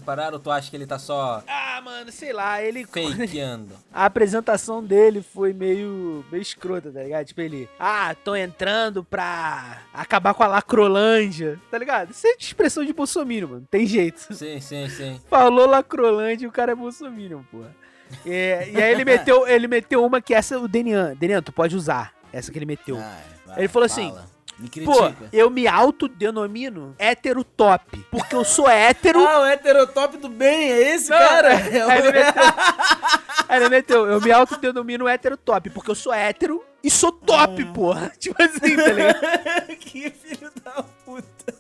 paradas, ou tu acha que ele tá só Ah, mano, sei lá, ele. fakeando? (laughs) A apresentação dele foi meio, meio escrota, tá ligado? Tipo, ele, ah, tô entrando pra acabar com a Lacrolândia, tá ligado? Isso é de expressão de Bolsonaro, mano, tem jeito. (laughs) sim, sim, sim. Falou Lacrolândia e o cara é Bolsonaro, porra. É, e aí ele (laughs) meteu, ele meteu uma que essa, o Denian, Denian, tu pode usar, essa que ele meteu. Ah, vai, Ele falou assim, fala. Me Pô, eu me autodenomino hétero top, porque eu sou hétero Ah, o heterotop do bem, é esse, Não, cara? é, É ele meteu. Aí ele meteu, eu me autodenomino hétero top, porque eu sou hétero e sou top, Hum. porra. Tipo assim, tá ligado? que filho da puta.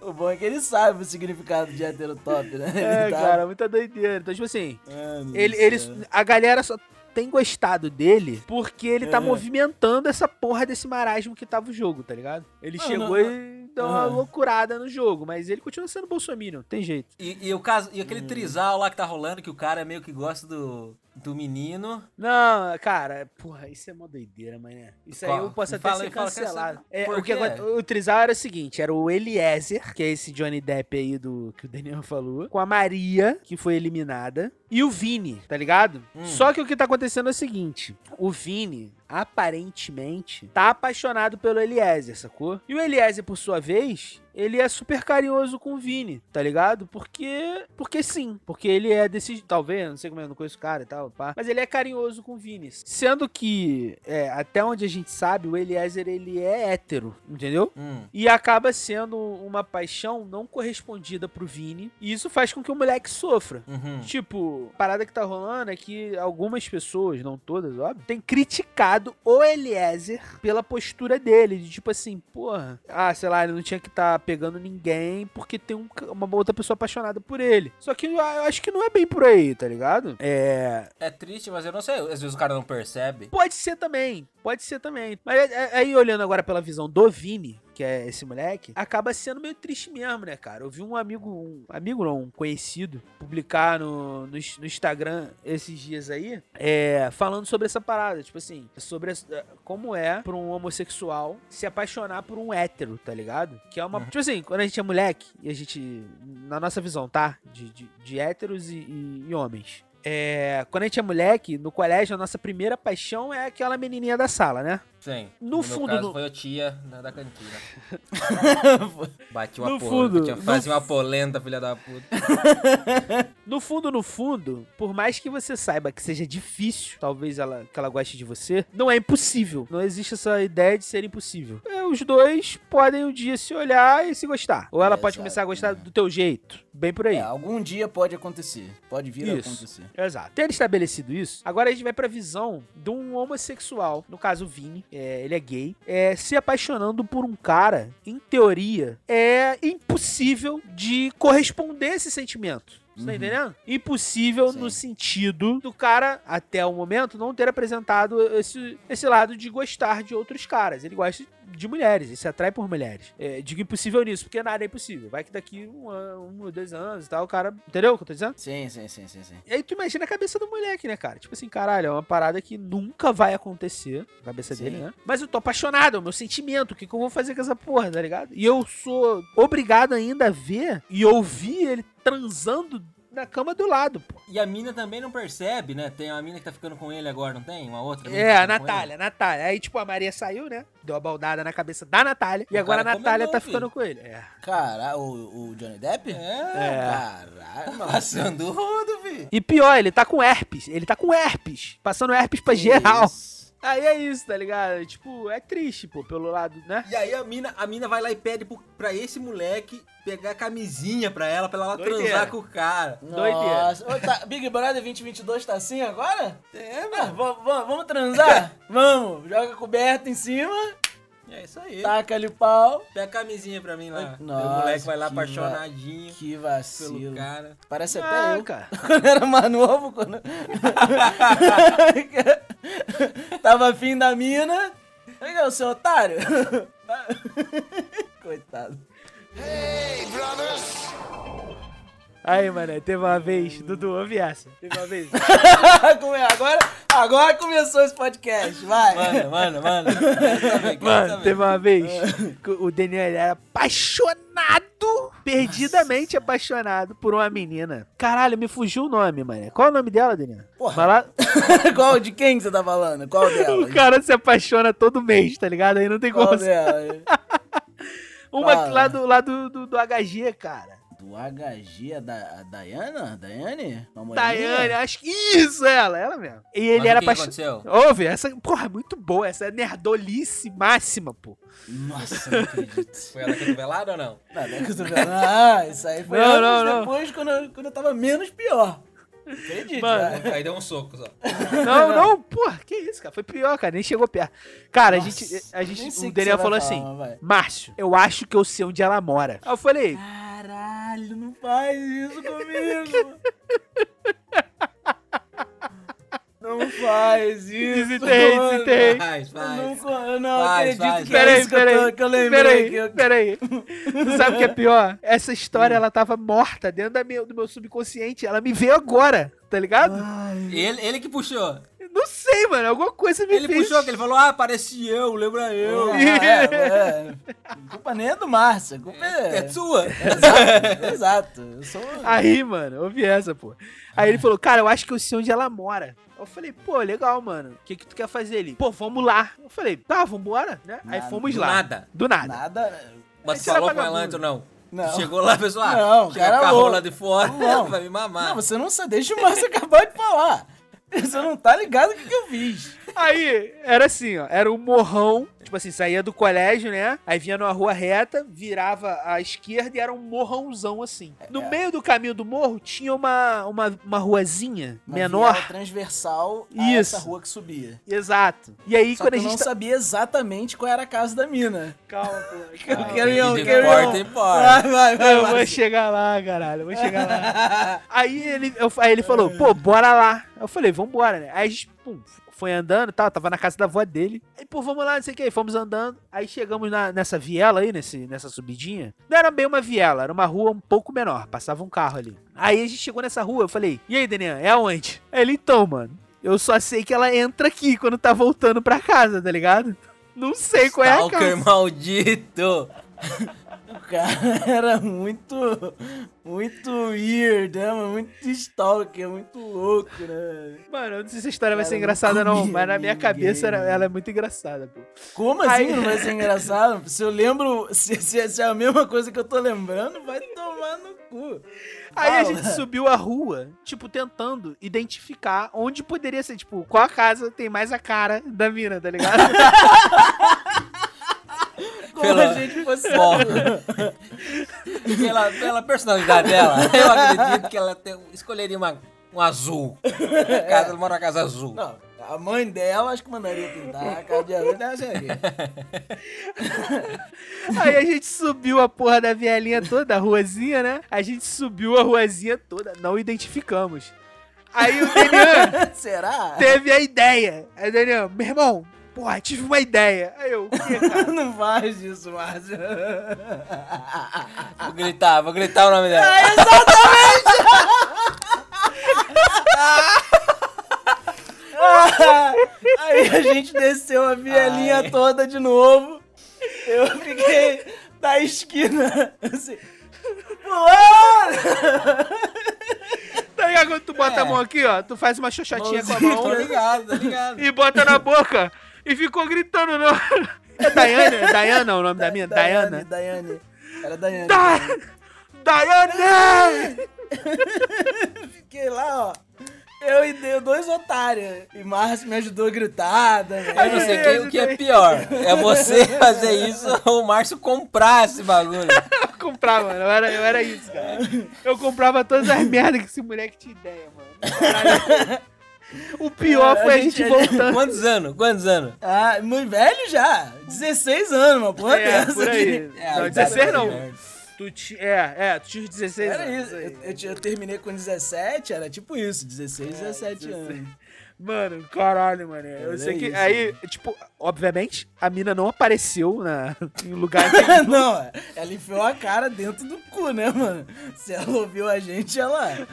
O bom é que ele sabe o significado de heterotop, né? É, tá- cara, muita doideira. Então, tipo assim, do ele, ele, a galera só tem gostado dele porque ele tá É. movimentando essa porra desse marasmo que tava o jogo, tá ligado? Ele Não, chegou não, e deu uma Aham. loucurada no jogo, mas ele continua sendo bolsominion, tem jeito. E, e o caso, e Hum. aquele trisal lá que tá rolando, que o cara meio que gosta do, do menino. Não, cara, porra, isso é uma doideira, mané. Isso aí Qual? eu posso até fala ser aí, fala, cancelado. É, o, que, o trisal era o seguinte, era o Eliezer, que é esse Johnny Depp aí do que o Daniel falou, com a Maria, que foi eliminada, e o Vini, tá ligado? Hum. Só que o que tá acontecendo é o seguinte, o Vini, aparentemente, tá apaixonado pelo Eliezer, sacou? E o Eliezer, por sua vez, ele é super carinhoso com o Vini, tá ligado? Porque. Porque sim. Porque ele é desse. Talvez, não sei como é, não conheço o cara e tal, pá. Mas ele é carinhoso com o Vini. Sendo que, é, até onde a gente sabe, o Eliezer ele é hétero, entendeu? Hum. E acaba sendo uma paixão não correspondida pro Vini. E isso faz com que o moleque sofra. Uhum. Tipo, a parada que tá rolando é que algumas pessoas, não todas, óbvio, têm criticado o Eliezer pela postura dele. De tipo assim, porra, ah, sei lá, ele não tinha que estar pegando ninguém porque tem um uma outra pessoa apaixonada por ele. Só que eu acho que não é bem por aí, tá ligado? É. É triste, mas eu não sei. Às vezes o cara não percebe. Pode ser também, pode ser também. Mas é- é- aí, olhando agora pela visão do Vini, que é esse moleque, acaba sendo meio triste mesmo, né, cara? Eu vi um amigo, um amigo não, um conhecido, publicar no, no, no Instagram esses dias aí, é, falando sobre essa parada, tipo assim, sobre é, como é pra um homossexual se apaixonar por um hétero, tá ligado? Que é uma. Uhum. Tipo assim, quando a gente é moleque, e a gente. Na nossa visão, tá? De, de, de héteros e- e- e homens. É, quando a gente é moleque, no colégio, a nossa primeira paixão é aquela menininha da sala, né? Sim. No meu fundo, caso no- foi a tia da cantina. (laughs) Bati uma No porra. fundo, no Fazia uma polenta, filha da puta. (laughs) No fundo, no fundo, por mais que você saiba que seja difícil, talvez ela, que ela goste de você, não é impossível. Não existe essa ideia de ser impossível. É, os dois podem um dia se olhar e se gostar. Ou ela pode Exato, começar a gostar do teu jeito. Bem por aí. É, algum dia pode acontecer. Pode vir a Isso. acontecer. Exato. Tendo estabelecido isso, agora a gente vai pra visão de um homossexual, no caso o Vini, é, ele é gay, é, se apaixonando por um cara, em teoria, é impossível de corresponder a esse sentimento. Você tá Uhum. entendendo? Impossível Sim. no sentido do cara, até o momento, não ter apresentado esse, esse lado de gostar de outros caras. Ele gosta de mulheres, ele se atrai por mulheres. É, digo impossível nisso, porque nada é impossível. Vai que daqui um, ano, um ou dois anos e tal, o cara. Entendeu o que eu tô dizendo? Sim, sim, sim, sim, sim. E aí tu imagina a cabeça do moleque, né, cara? Tipo assim, caralho, é uma parada que nunca vai acontecer. Na cabeça Sim. dele, né? Mas eu tô apaixonado, é o meu sentimento. O que, que eu vou fazer com essa porra, tá ligado? E eu sou obrigado ainda a ver e ouvir ele transando na cama do lado, pô. E a mina também não percebe, né? Tem uma mina que tá ficando com ele agora, não tem? Uma outra? É, tá a Natália, a Natália. Aí, tipo, a Maria saiu, né? Deu a baldada na cabeça da Natália. E O agora a Natália combinou, tá filho. ficando com ele. É. Caralho, o, o Johnny Depp? ele. É, Caralho, (laughs) mano. passando rodo, filho. E pior, ele tá com herpes. Ele tá com herpes. Passando herpes pra geral. Aí é isso, tá ligado? Tipo, é triste, pô, pelo lado, né? E aí a mina, a mina vai lá e pede pro, pra esse moleque pegar a camisinha pra ela, pra ela Doideira. transar com o cara. Doideira. Nossa. Ô, tá- Big Brother 2022 tá assim agora? É, Ah, mano. va- vamos transar? (laughs) vamos. Joga a coberta em cima, É isso aí. taca ali o pau. Pega a camisinha pra mim lá. Nossa, o moleque vai lá que va- apaixonadinho Que pelo vacilo. cara. Parece até Ah, eu. cara. (laughs) Quando era mais novo, quando... (laughs) Tava afim da mina. Legal, seu otário. (laughs) Coitado. Aí, mano, teve uma vez, Dudu, ouve essa. Teve uma vez. (laughs) Como é? agora, agora começou esse podcast, vai. (laughs) Mano, mano, mano. Mano, teve uma vez que o Daniel era apaixonado, perdidamente apaixonado por uma menina. Caralho, me fugiu o nome, mano. Qual é o nome dela, Daniel? Porra. Vai lá. (laughs) Qual, de quem que você tá falando? Qual delas? O cara se apaixona todo mês, tá ligado? Aí não tem como. Qual delas? Uma Fala. lá do, lá do, do, do HG, cara. Do HG, a, da, a Dayana? Daiane? Daiane, acho que isso, ela, ela mesmo. E ele Mas era apaixonado. Ouve, essa, porra, é muito boa. Essa é nerdolice máxima, pô. Nossa, (laughs) não acredito. Foi ela que velada ou não? Não, não é vendo. Ah, isso aí foi Não, anos não, não. depois, Quando, eu, quando eu tava menos pior. Acredito, Mano. Aí deu um soco só. Não, não, porra, que isso, cara. Foi pior, cara. Nem chegou perto. Cara, Nossa, a gente. A gente o Daniel falou assim: falar, mas vai. Márcio, eu acho que eu sei onde ela mora. Aí eu falei, Caralho, não faz isso comigo. Não faz isso. Visitei, mano. visitei. Faz, Eu faz. não, eu não Faz, acredito faz. que é Peraí, isso que eu, peraí. tô, que eu lembrei. Peraí, eu- peraí. Tu sabe o que é pior? Essa história, ela tava morta dentro da meu, do meu subconsciente. Ela me veio agora, tá ligado? Ai, Ele, ele que puxou. Não sei, mano. Alguma coisa me Ele fez. puxou, que ele falou, ah, parece eu, lembra eu. Ah, (laughs) é, é. A culpa nem é do Márcio, a culpa é. É sua. Exato, exato. Eu sou. Aí, mano, ouvi essa, pô. Aí ele falou, cara, eu acho que eu sei onde ela mora. Eu falei, pô, legal, mano. O que que tu quer fazer ali? Pô, vamos lá. Eu falei, tá, vambora, né? Aí fomos Do lá. nada. Do nada. Nada. Mas tu falou com ela antes ou não? Não. Chegou lá, pessoal, ah, Não, chega cara a carro louco. lá de fora, Não. (laughs) vai me mamar. Não, você não sabe. Deixa o Márcio (laughs) acabar de falar. (laughs) Você não tá ligado o que, que eu fiz. Aí, era assim, ó. Era um morrão. Tipo assim, saía do colégio, né? Aí vinha numa rua reta, virava à esquerda e era um morrãozão assim. No É. meio do caminho do morro tinha uma, uma, uma ruazinha Uma menor. transversal a Isso. essa rua que subia. Exato. E aí, Só quando que a eu gente. não tá- sabia exatamente qual era a casa da mina. Calma, pô. (laughs) Eu calma. quero ir, eu quero ir. Vai, vai, vai. Eu vou vai. chegar lá, caralho. Eu vou chegar lá. (laughs) Aí ele, eu- aí ele falou, pô, bora lá. Eu falei, vambora, né? Aí a gente, pum, foi andando e tal, tava na casa da avó dele. Aí, pô, vamos lá, não sei o que. Fomos andando. Aí chegamos na- nessa viela aí, nesse, nessa subidinha. Não era bem uma viela, era uma rua um pouco menor. Passava um carro ali. Aí a gente chegou nessa rua, eu falei, e aí, Daniel, é aonde? Aí ele, então, mano, eu só sei que ela entra aqui quando tá voltando pra casa, tá ligado? Não sei qual é a Stalker casa. maldito. (laughs) O cara (laughs) era muito, muito weird, né? mano? Muito stalker, muito louco, né? Mano, eu não sei se a história vai ser engraçada não, mas na minha cabeça era- ela é muito engraçada, pô. Como assim Aí- não vai ser (laughs) engraçado? Se eu lembro, se, se, se é a mesma coisa que eu tô lembrando, vai tomar no cu. Aí a Fala. gente subiu a rua, tipo, tentando identificar onde poderia ser, tipo, qual casa tem mais a cara da mina, tá ligado? (laughs) Pela- a gente fosse... (laughs) Bom, pela, pela personalidade dela, eu acredito que ela tem- escolheria uma, um azul. Casa, ela mora na casa azul. Não, a mãe dela acho que mandaria pintar a casa de azul ser aqui. (laughs) Aí a gente subiu a porra da vielinha toda, a ruazinha, né? A gente subiu a ruazinha toda, não identificamos. Aí o Daniel (laughs) Será? teve a ideia. Aí o Daniel, meu irmão, porra, tive uma ideia. Aí eu, o quê, cara? (laughs) Não faz isso, Márcio. Vou gritar, vou gritar o nome dela. (laughs) Aí a gente desceu a vielinha Ai. toda de novo. Eu fiquei da esquina, assim. Tá ligado quando tu bota É. a mão aqui, ó? Tu faz uma xoxotinha com a mão. Tô ligado, tô ligado. e bota na boca e ficou gritando. Não. É Daiane? É Dayana o nome da minha? Dayana? Daiane. Era Daiane. Da... Daiane! (laughs) Fiquei lá, ó. Eu e dei dois otários. E Márcio me ajudou a gritar também. Eu não sei quem- o que é pior. É você (laughs) fazer isso ou o Márcio comprar esse bagulho. Eu comprava, mano. Eu era, eu era isso, cara. Eu comprava todas as merdas que esse moleque tinha ideia, mano. Caralho. O pior É, foi a a gente gente- voltando. (laughs) Quantos anos? Quantos anos? Ah, muito velho já. 16 anos, uma porra É, dessa. por aí. (laughs) É, não, idade 16 da não. merda. Tu ti... É, é, tu tinha uns 16 Era anos. isso. aí. Eu, eu, eu terminei com 17, era tipo isso, 16, É, 17 16. anos. Mano, caralho, mano. Eu É sei que. isso, Aí, tipo, obviamente, a mina não apareceu na, em lugar (laughs) nenhum. não, ela enfiou a cara dentro do cu, né, mano? Se ela ouviu a gente, ela. (laughs)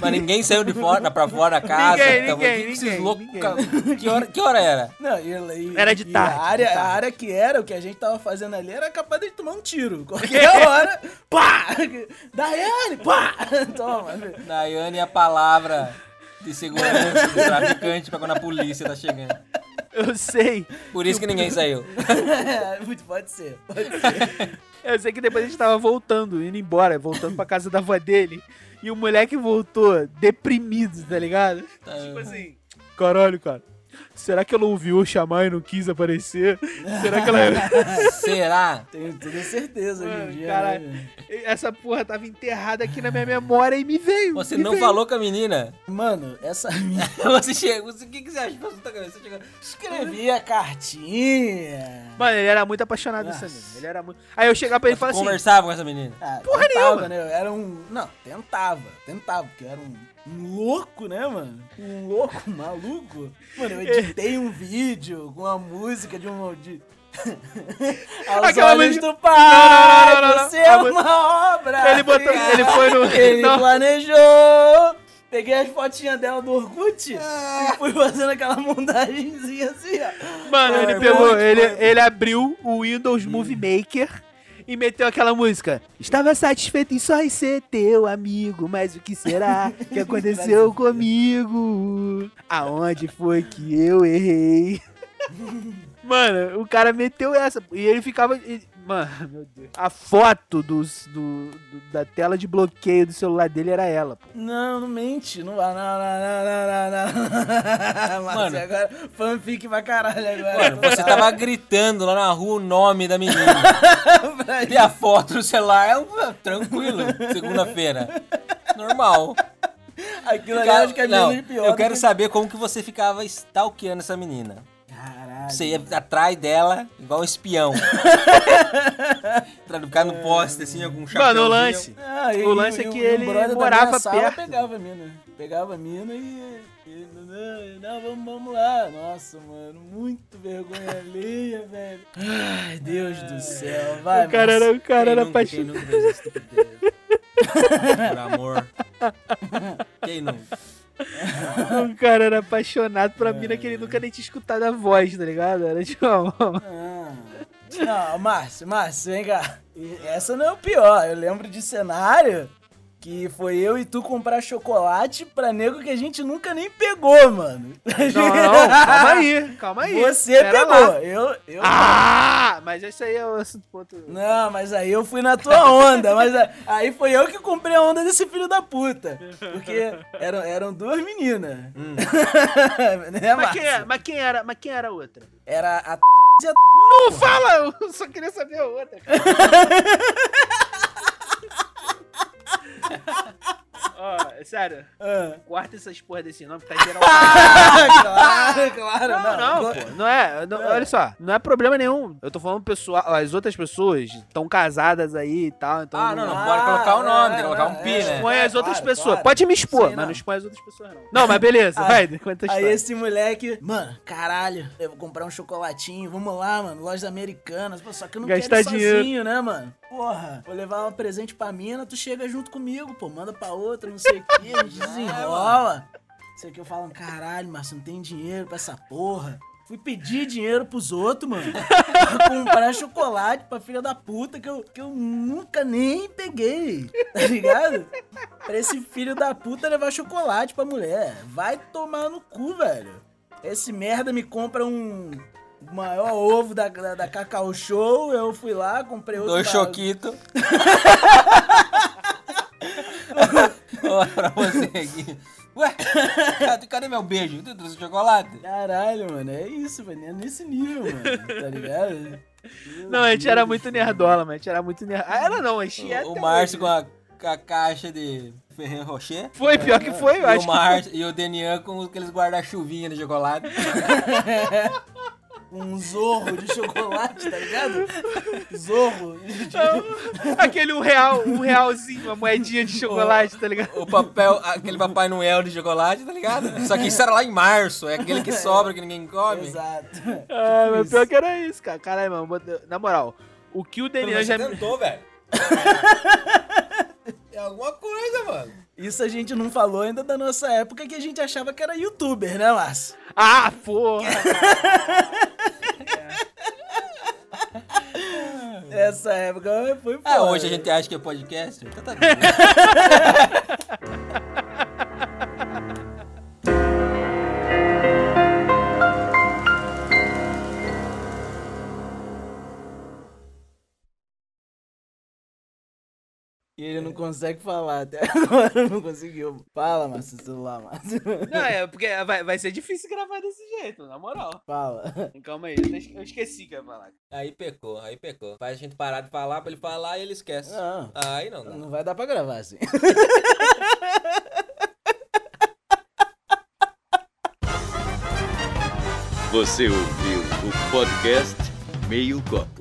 Mas ninguém saiu de fora, pra fora da casa. Ninguém, ninguém, aqui com esses ninguém, loucos, (laughs) ninguém. Que hora, que hora era? Não, e, e- Era de e tarde, A área, de tarde. a área que era, o que a gente tava fazendo ali, era capaz de tomar um tiro. Qualquer hora, pá! Daiane, pá! Toma. Daiane é a palavra de segurança do traficante pra quando a polícia tá chegando. Eu sei. Por isso que ninguém saiu. (laughs) Muito pode ser, pode ser. Eu sei que depois a gente tava voltando, indo embora, voltando pra casa da avó dele. E o moleque voltou deprimido, tá ligado? Tipo assim, caralho, cara. Será que ela ouviu eu chamar e não quis aparecer? Será que ela. (laughs) Será? Tenho toda certeza hoje em dia. caralho. né? Essa porra tava enterrada aqui na minha memória e me veio. Você me não veio. falou com a menina? Mano, essa (laughs) minha Você chega. Você, o que, que você acha? Passou na tua cabeça? Você chega. escrevia cartinha. Mano, ele era muito apaixonado Nossa. menina. Ele era muito. Aí eu chegava pra ele e falava assim. conversava com essa menina. Ah, Porra tentava, nenhuma. né? Eu era um. Não, tentava. Tentava, porque eu era um, um louco, né, mano? Um louco (laughs) maluco. Mano, eu editei um vídeo com a música de um. De... (laughs) Aos Aquela olhos música- do pai, Não, não, não, não, não. você é uma obra. Ele botou. Ele foi no. Ele planejou. Peguei as fotinhas dela do Orkut Ah. e fui fazendo aquela montagenzinha assim, ó. Mano, ele Foi pegou. Ele, ele abriu o Windows Movie Maker. E meteu aquela música. Estava satisfeito em só em ser teu amigo, mas o que será que (laughs) aconteceu comigo? Aonde foi que eu errei? (laughs) Mano, o cara meteu essa. E ele ficava. Mano, meu Deus. A foto dos, do, do- da tela de bloqueio do celular dele era ela, pô. Não, não mente. Não vai. Não, não, não, não, não, não. (laughs) Mano, Mano. agora fanfic pra caralho agora. Mano, você tava gritando lá na rua o nome da menina. (laughs) E a foto no celular é um- tranquilo, segunda-feira. Normal. Aquilo ali acho que é menos pior. eu do quero que- saber como que você ficava stalkeando essa menina. Caralho. Você ia atrás dela igual um espião. (laughs) pra ficar no poste assim, algum chapéu. Mano, o lance. Ah, e- O lance é e- que e o ele brother da morava minha sala perto. pegava a mina. Pegava a mina e. e não, não, vamos, vamos lá. Nossa, mano, muito vergonha alheia, (laughs) velho. Ai, Deus do céu. Vai, o cara era, o cara era Quem nunca, quem apaixonado. nunca fez estupidez? (laughs) Por amor. Quem nunca? (laughs) O cara era apaixonado por uma mina que ele nunca nem tinha escutado a voz, tá ligado? Era tipo. Ah. Não, Márcio, Márcio, vem cá. Essa não é o pior. Eu lembro de cenário que foi eu e tu comprar chocolate pra nego que a gente nunca nem pegou, mano. Não, não, (laughs) calma aí, calma aí. Você Pera pegou. lá. Eu, eu Ah, mas isso aí é o assunto ponto. Não, mas aí eu fui na tua onda. mas aí foi eu que comprei a onda desse filho da puta. Porque eram, eram duas meninas. (laughs) né, Mas quem, Márcio? é, mas quem era, mas quem era a outra? Era a Não fala, eu só queria saber a outra. Cara. (laughs) Ó, sério, Ah. corta essas porra desse nome, tá geral. claro, claro. Não, não, pô. Não é, não- olha só, não é problema nenhum. Eu tô falando pessoal, as outras pessoas estão casadas aí e tal, então. Ah, não, não Ah, pode colocar o nome, tem que é, colocar um é, pi, é. né? Expõe É, as outras claro, pessoas. claro. Pode me expor, Sim, mas não não. expõe as outras pessoas, não. Não, mas beleza, Aí- vai, conta Aí esse moleque, mano, caralho, eu vou comprar um chocolatinho, vamos lá, mano, lojas americanas, pô, só que eu não Gastar quero ir dinheiro. sozinho, né, mano? Porra, vou levar um presente pra mina, tu chega junto comigo, pô, manda pra outra, não sei o que, a gente (laughs) desenrola. Sei que eu falo, caralho, Márcio, não tem dinheiro pra essa porra. Fui pedir dinheiro pros outros, mano. (laughs) pra comprar chocolate pra filha da puta que eu, que eu nunca nem peguei. Tá ligado? Pra esse filho da puta levar chocolate pra mulher. Vai tomar no cu, velho. Esse merda me compra um maior ovo da, da, da Cacau Show. Eu fui lá, comprei outro. Dois da- choquitos. (laughs) Olha pra você aqui. Ué, cadê, cadê meu beijo? Tu trouxe chocolate? Caralho, mano. É isso, velho. É nesse nível, mano. Tá ligado? Não, a gente era muito nerdola, mas a gente era muito nerdola. Ah, ela não, a gente é O, o Márcio com a, com a caixa de Ferreiro Rocher. Foi, pior que foi, eu E acho o, que Márcio, e o Denian com aqueles guarda-chuvinha de chocolate. (laughs) Um zorro de chocolate, tá ligado? Zorro. foi. (laughs) Aquele um real, um realzinho, uma moedinha de chocolate, tá ligado? O papel, aquele Papai Noel de chocolate, tá ligado? Só que isso era lá em março, é aquele que sobra que ninguém come. Exato. Ah, Tipo mas isso. pior que era isso, cara. Caralho, mano. Na moral, o que o Daniel já. você tentou, velho. É alguma coisa, mano. Isso a gente não falou ainda da nossa época que a gente achava que era youtuber, né, Márcio? Ah, porra! (laughs) Essa época foi foda. Ah, hoje a gente acha que é podcast? Então tá bem. (laughs) E ele não consegue falar até (laughs) agora, não conseguiu. Fala, Márcio, celular, Márcio. Não, é porque vai, vai ser difícil gravar desse jeito, na moral. Fala. Calma aí, eu esque- eu esqueci que ia falar. Aí pecou, aí pecou. Faz a gente parar de falar pra ele falar e ele esquece. Não, Aí não dá. não vai dar pra gravar assim. Você ouviu o podcast Meio Copo.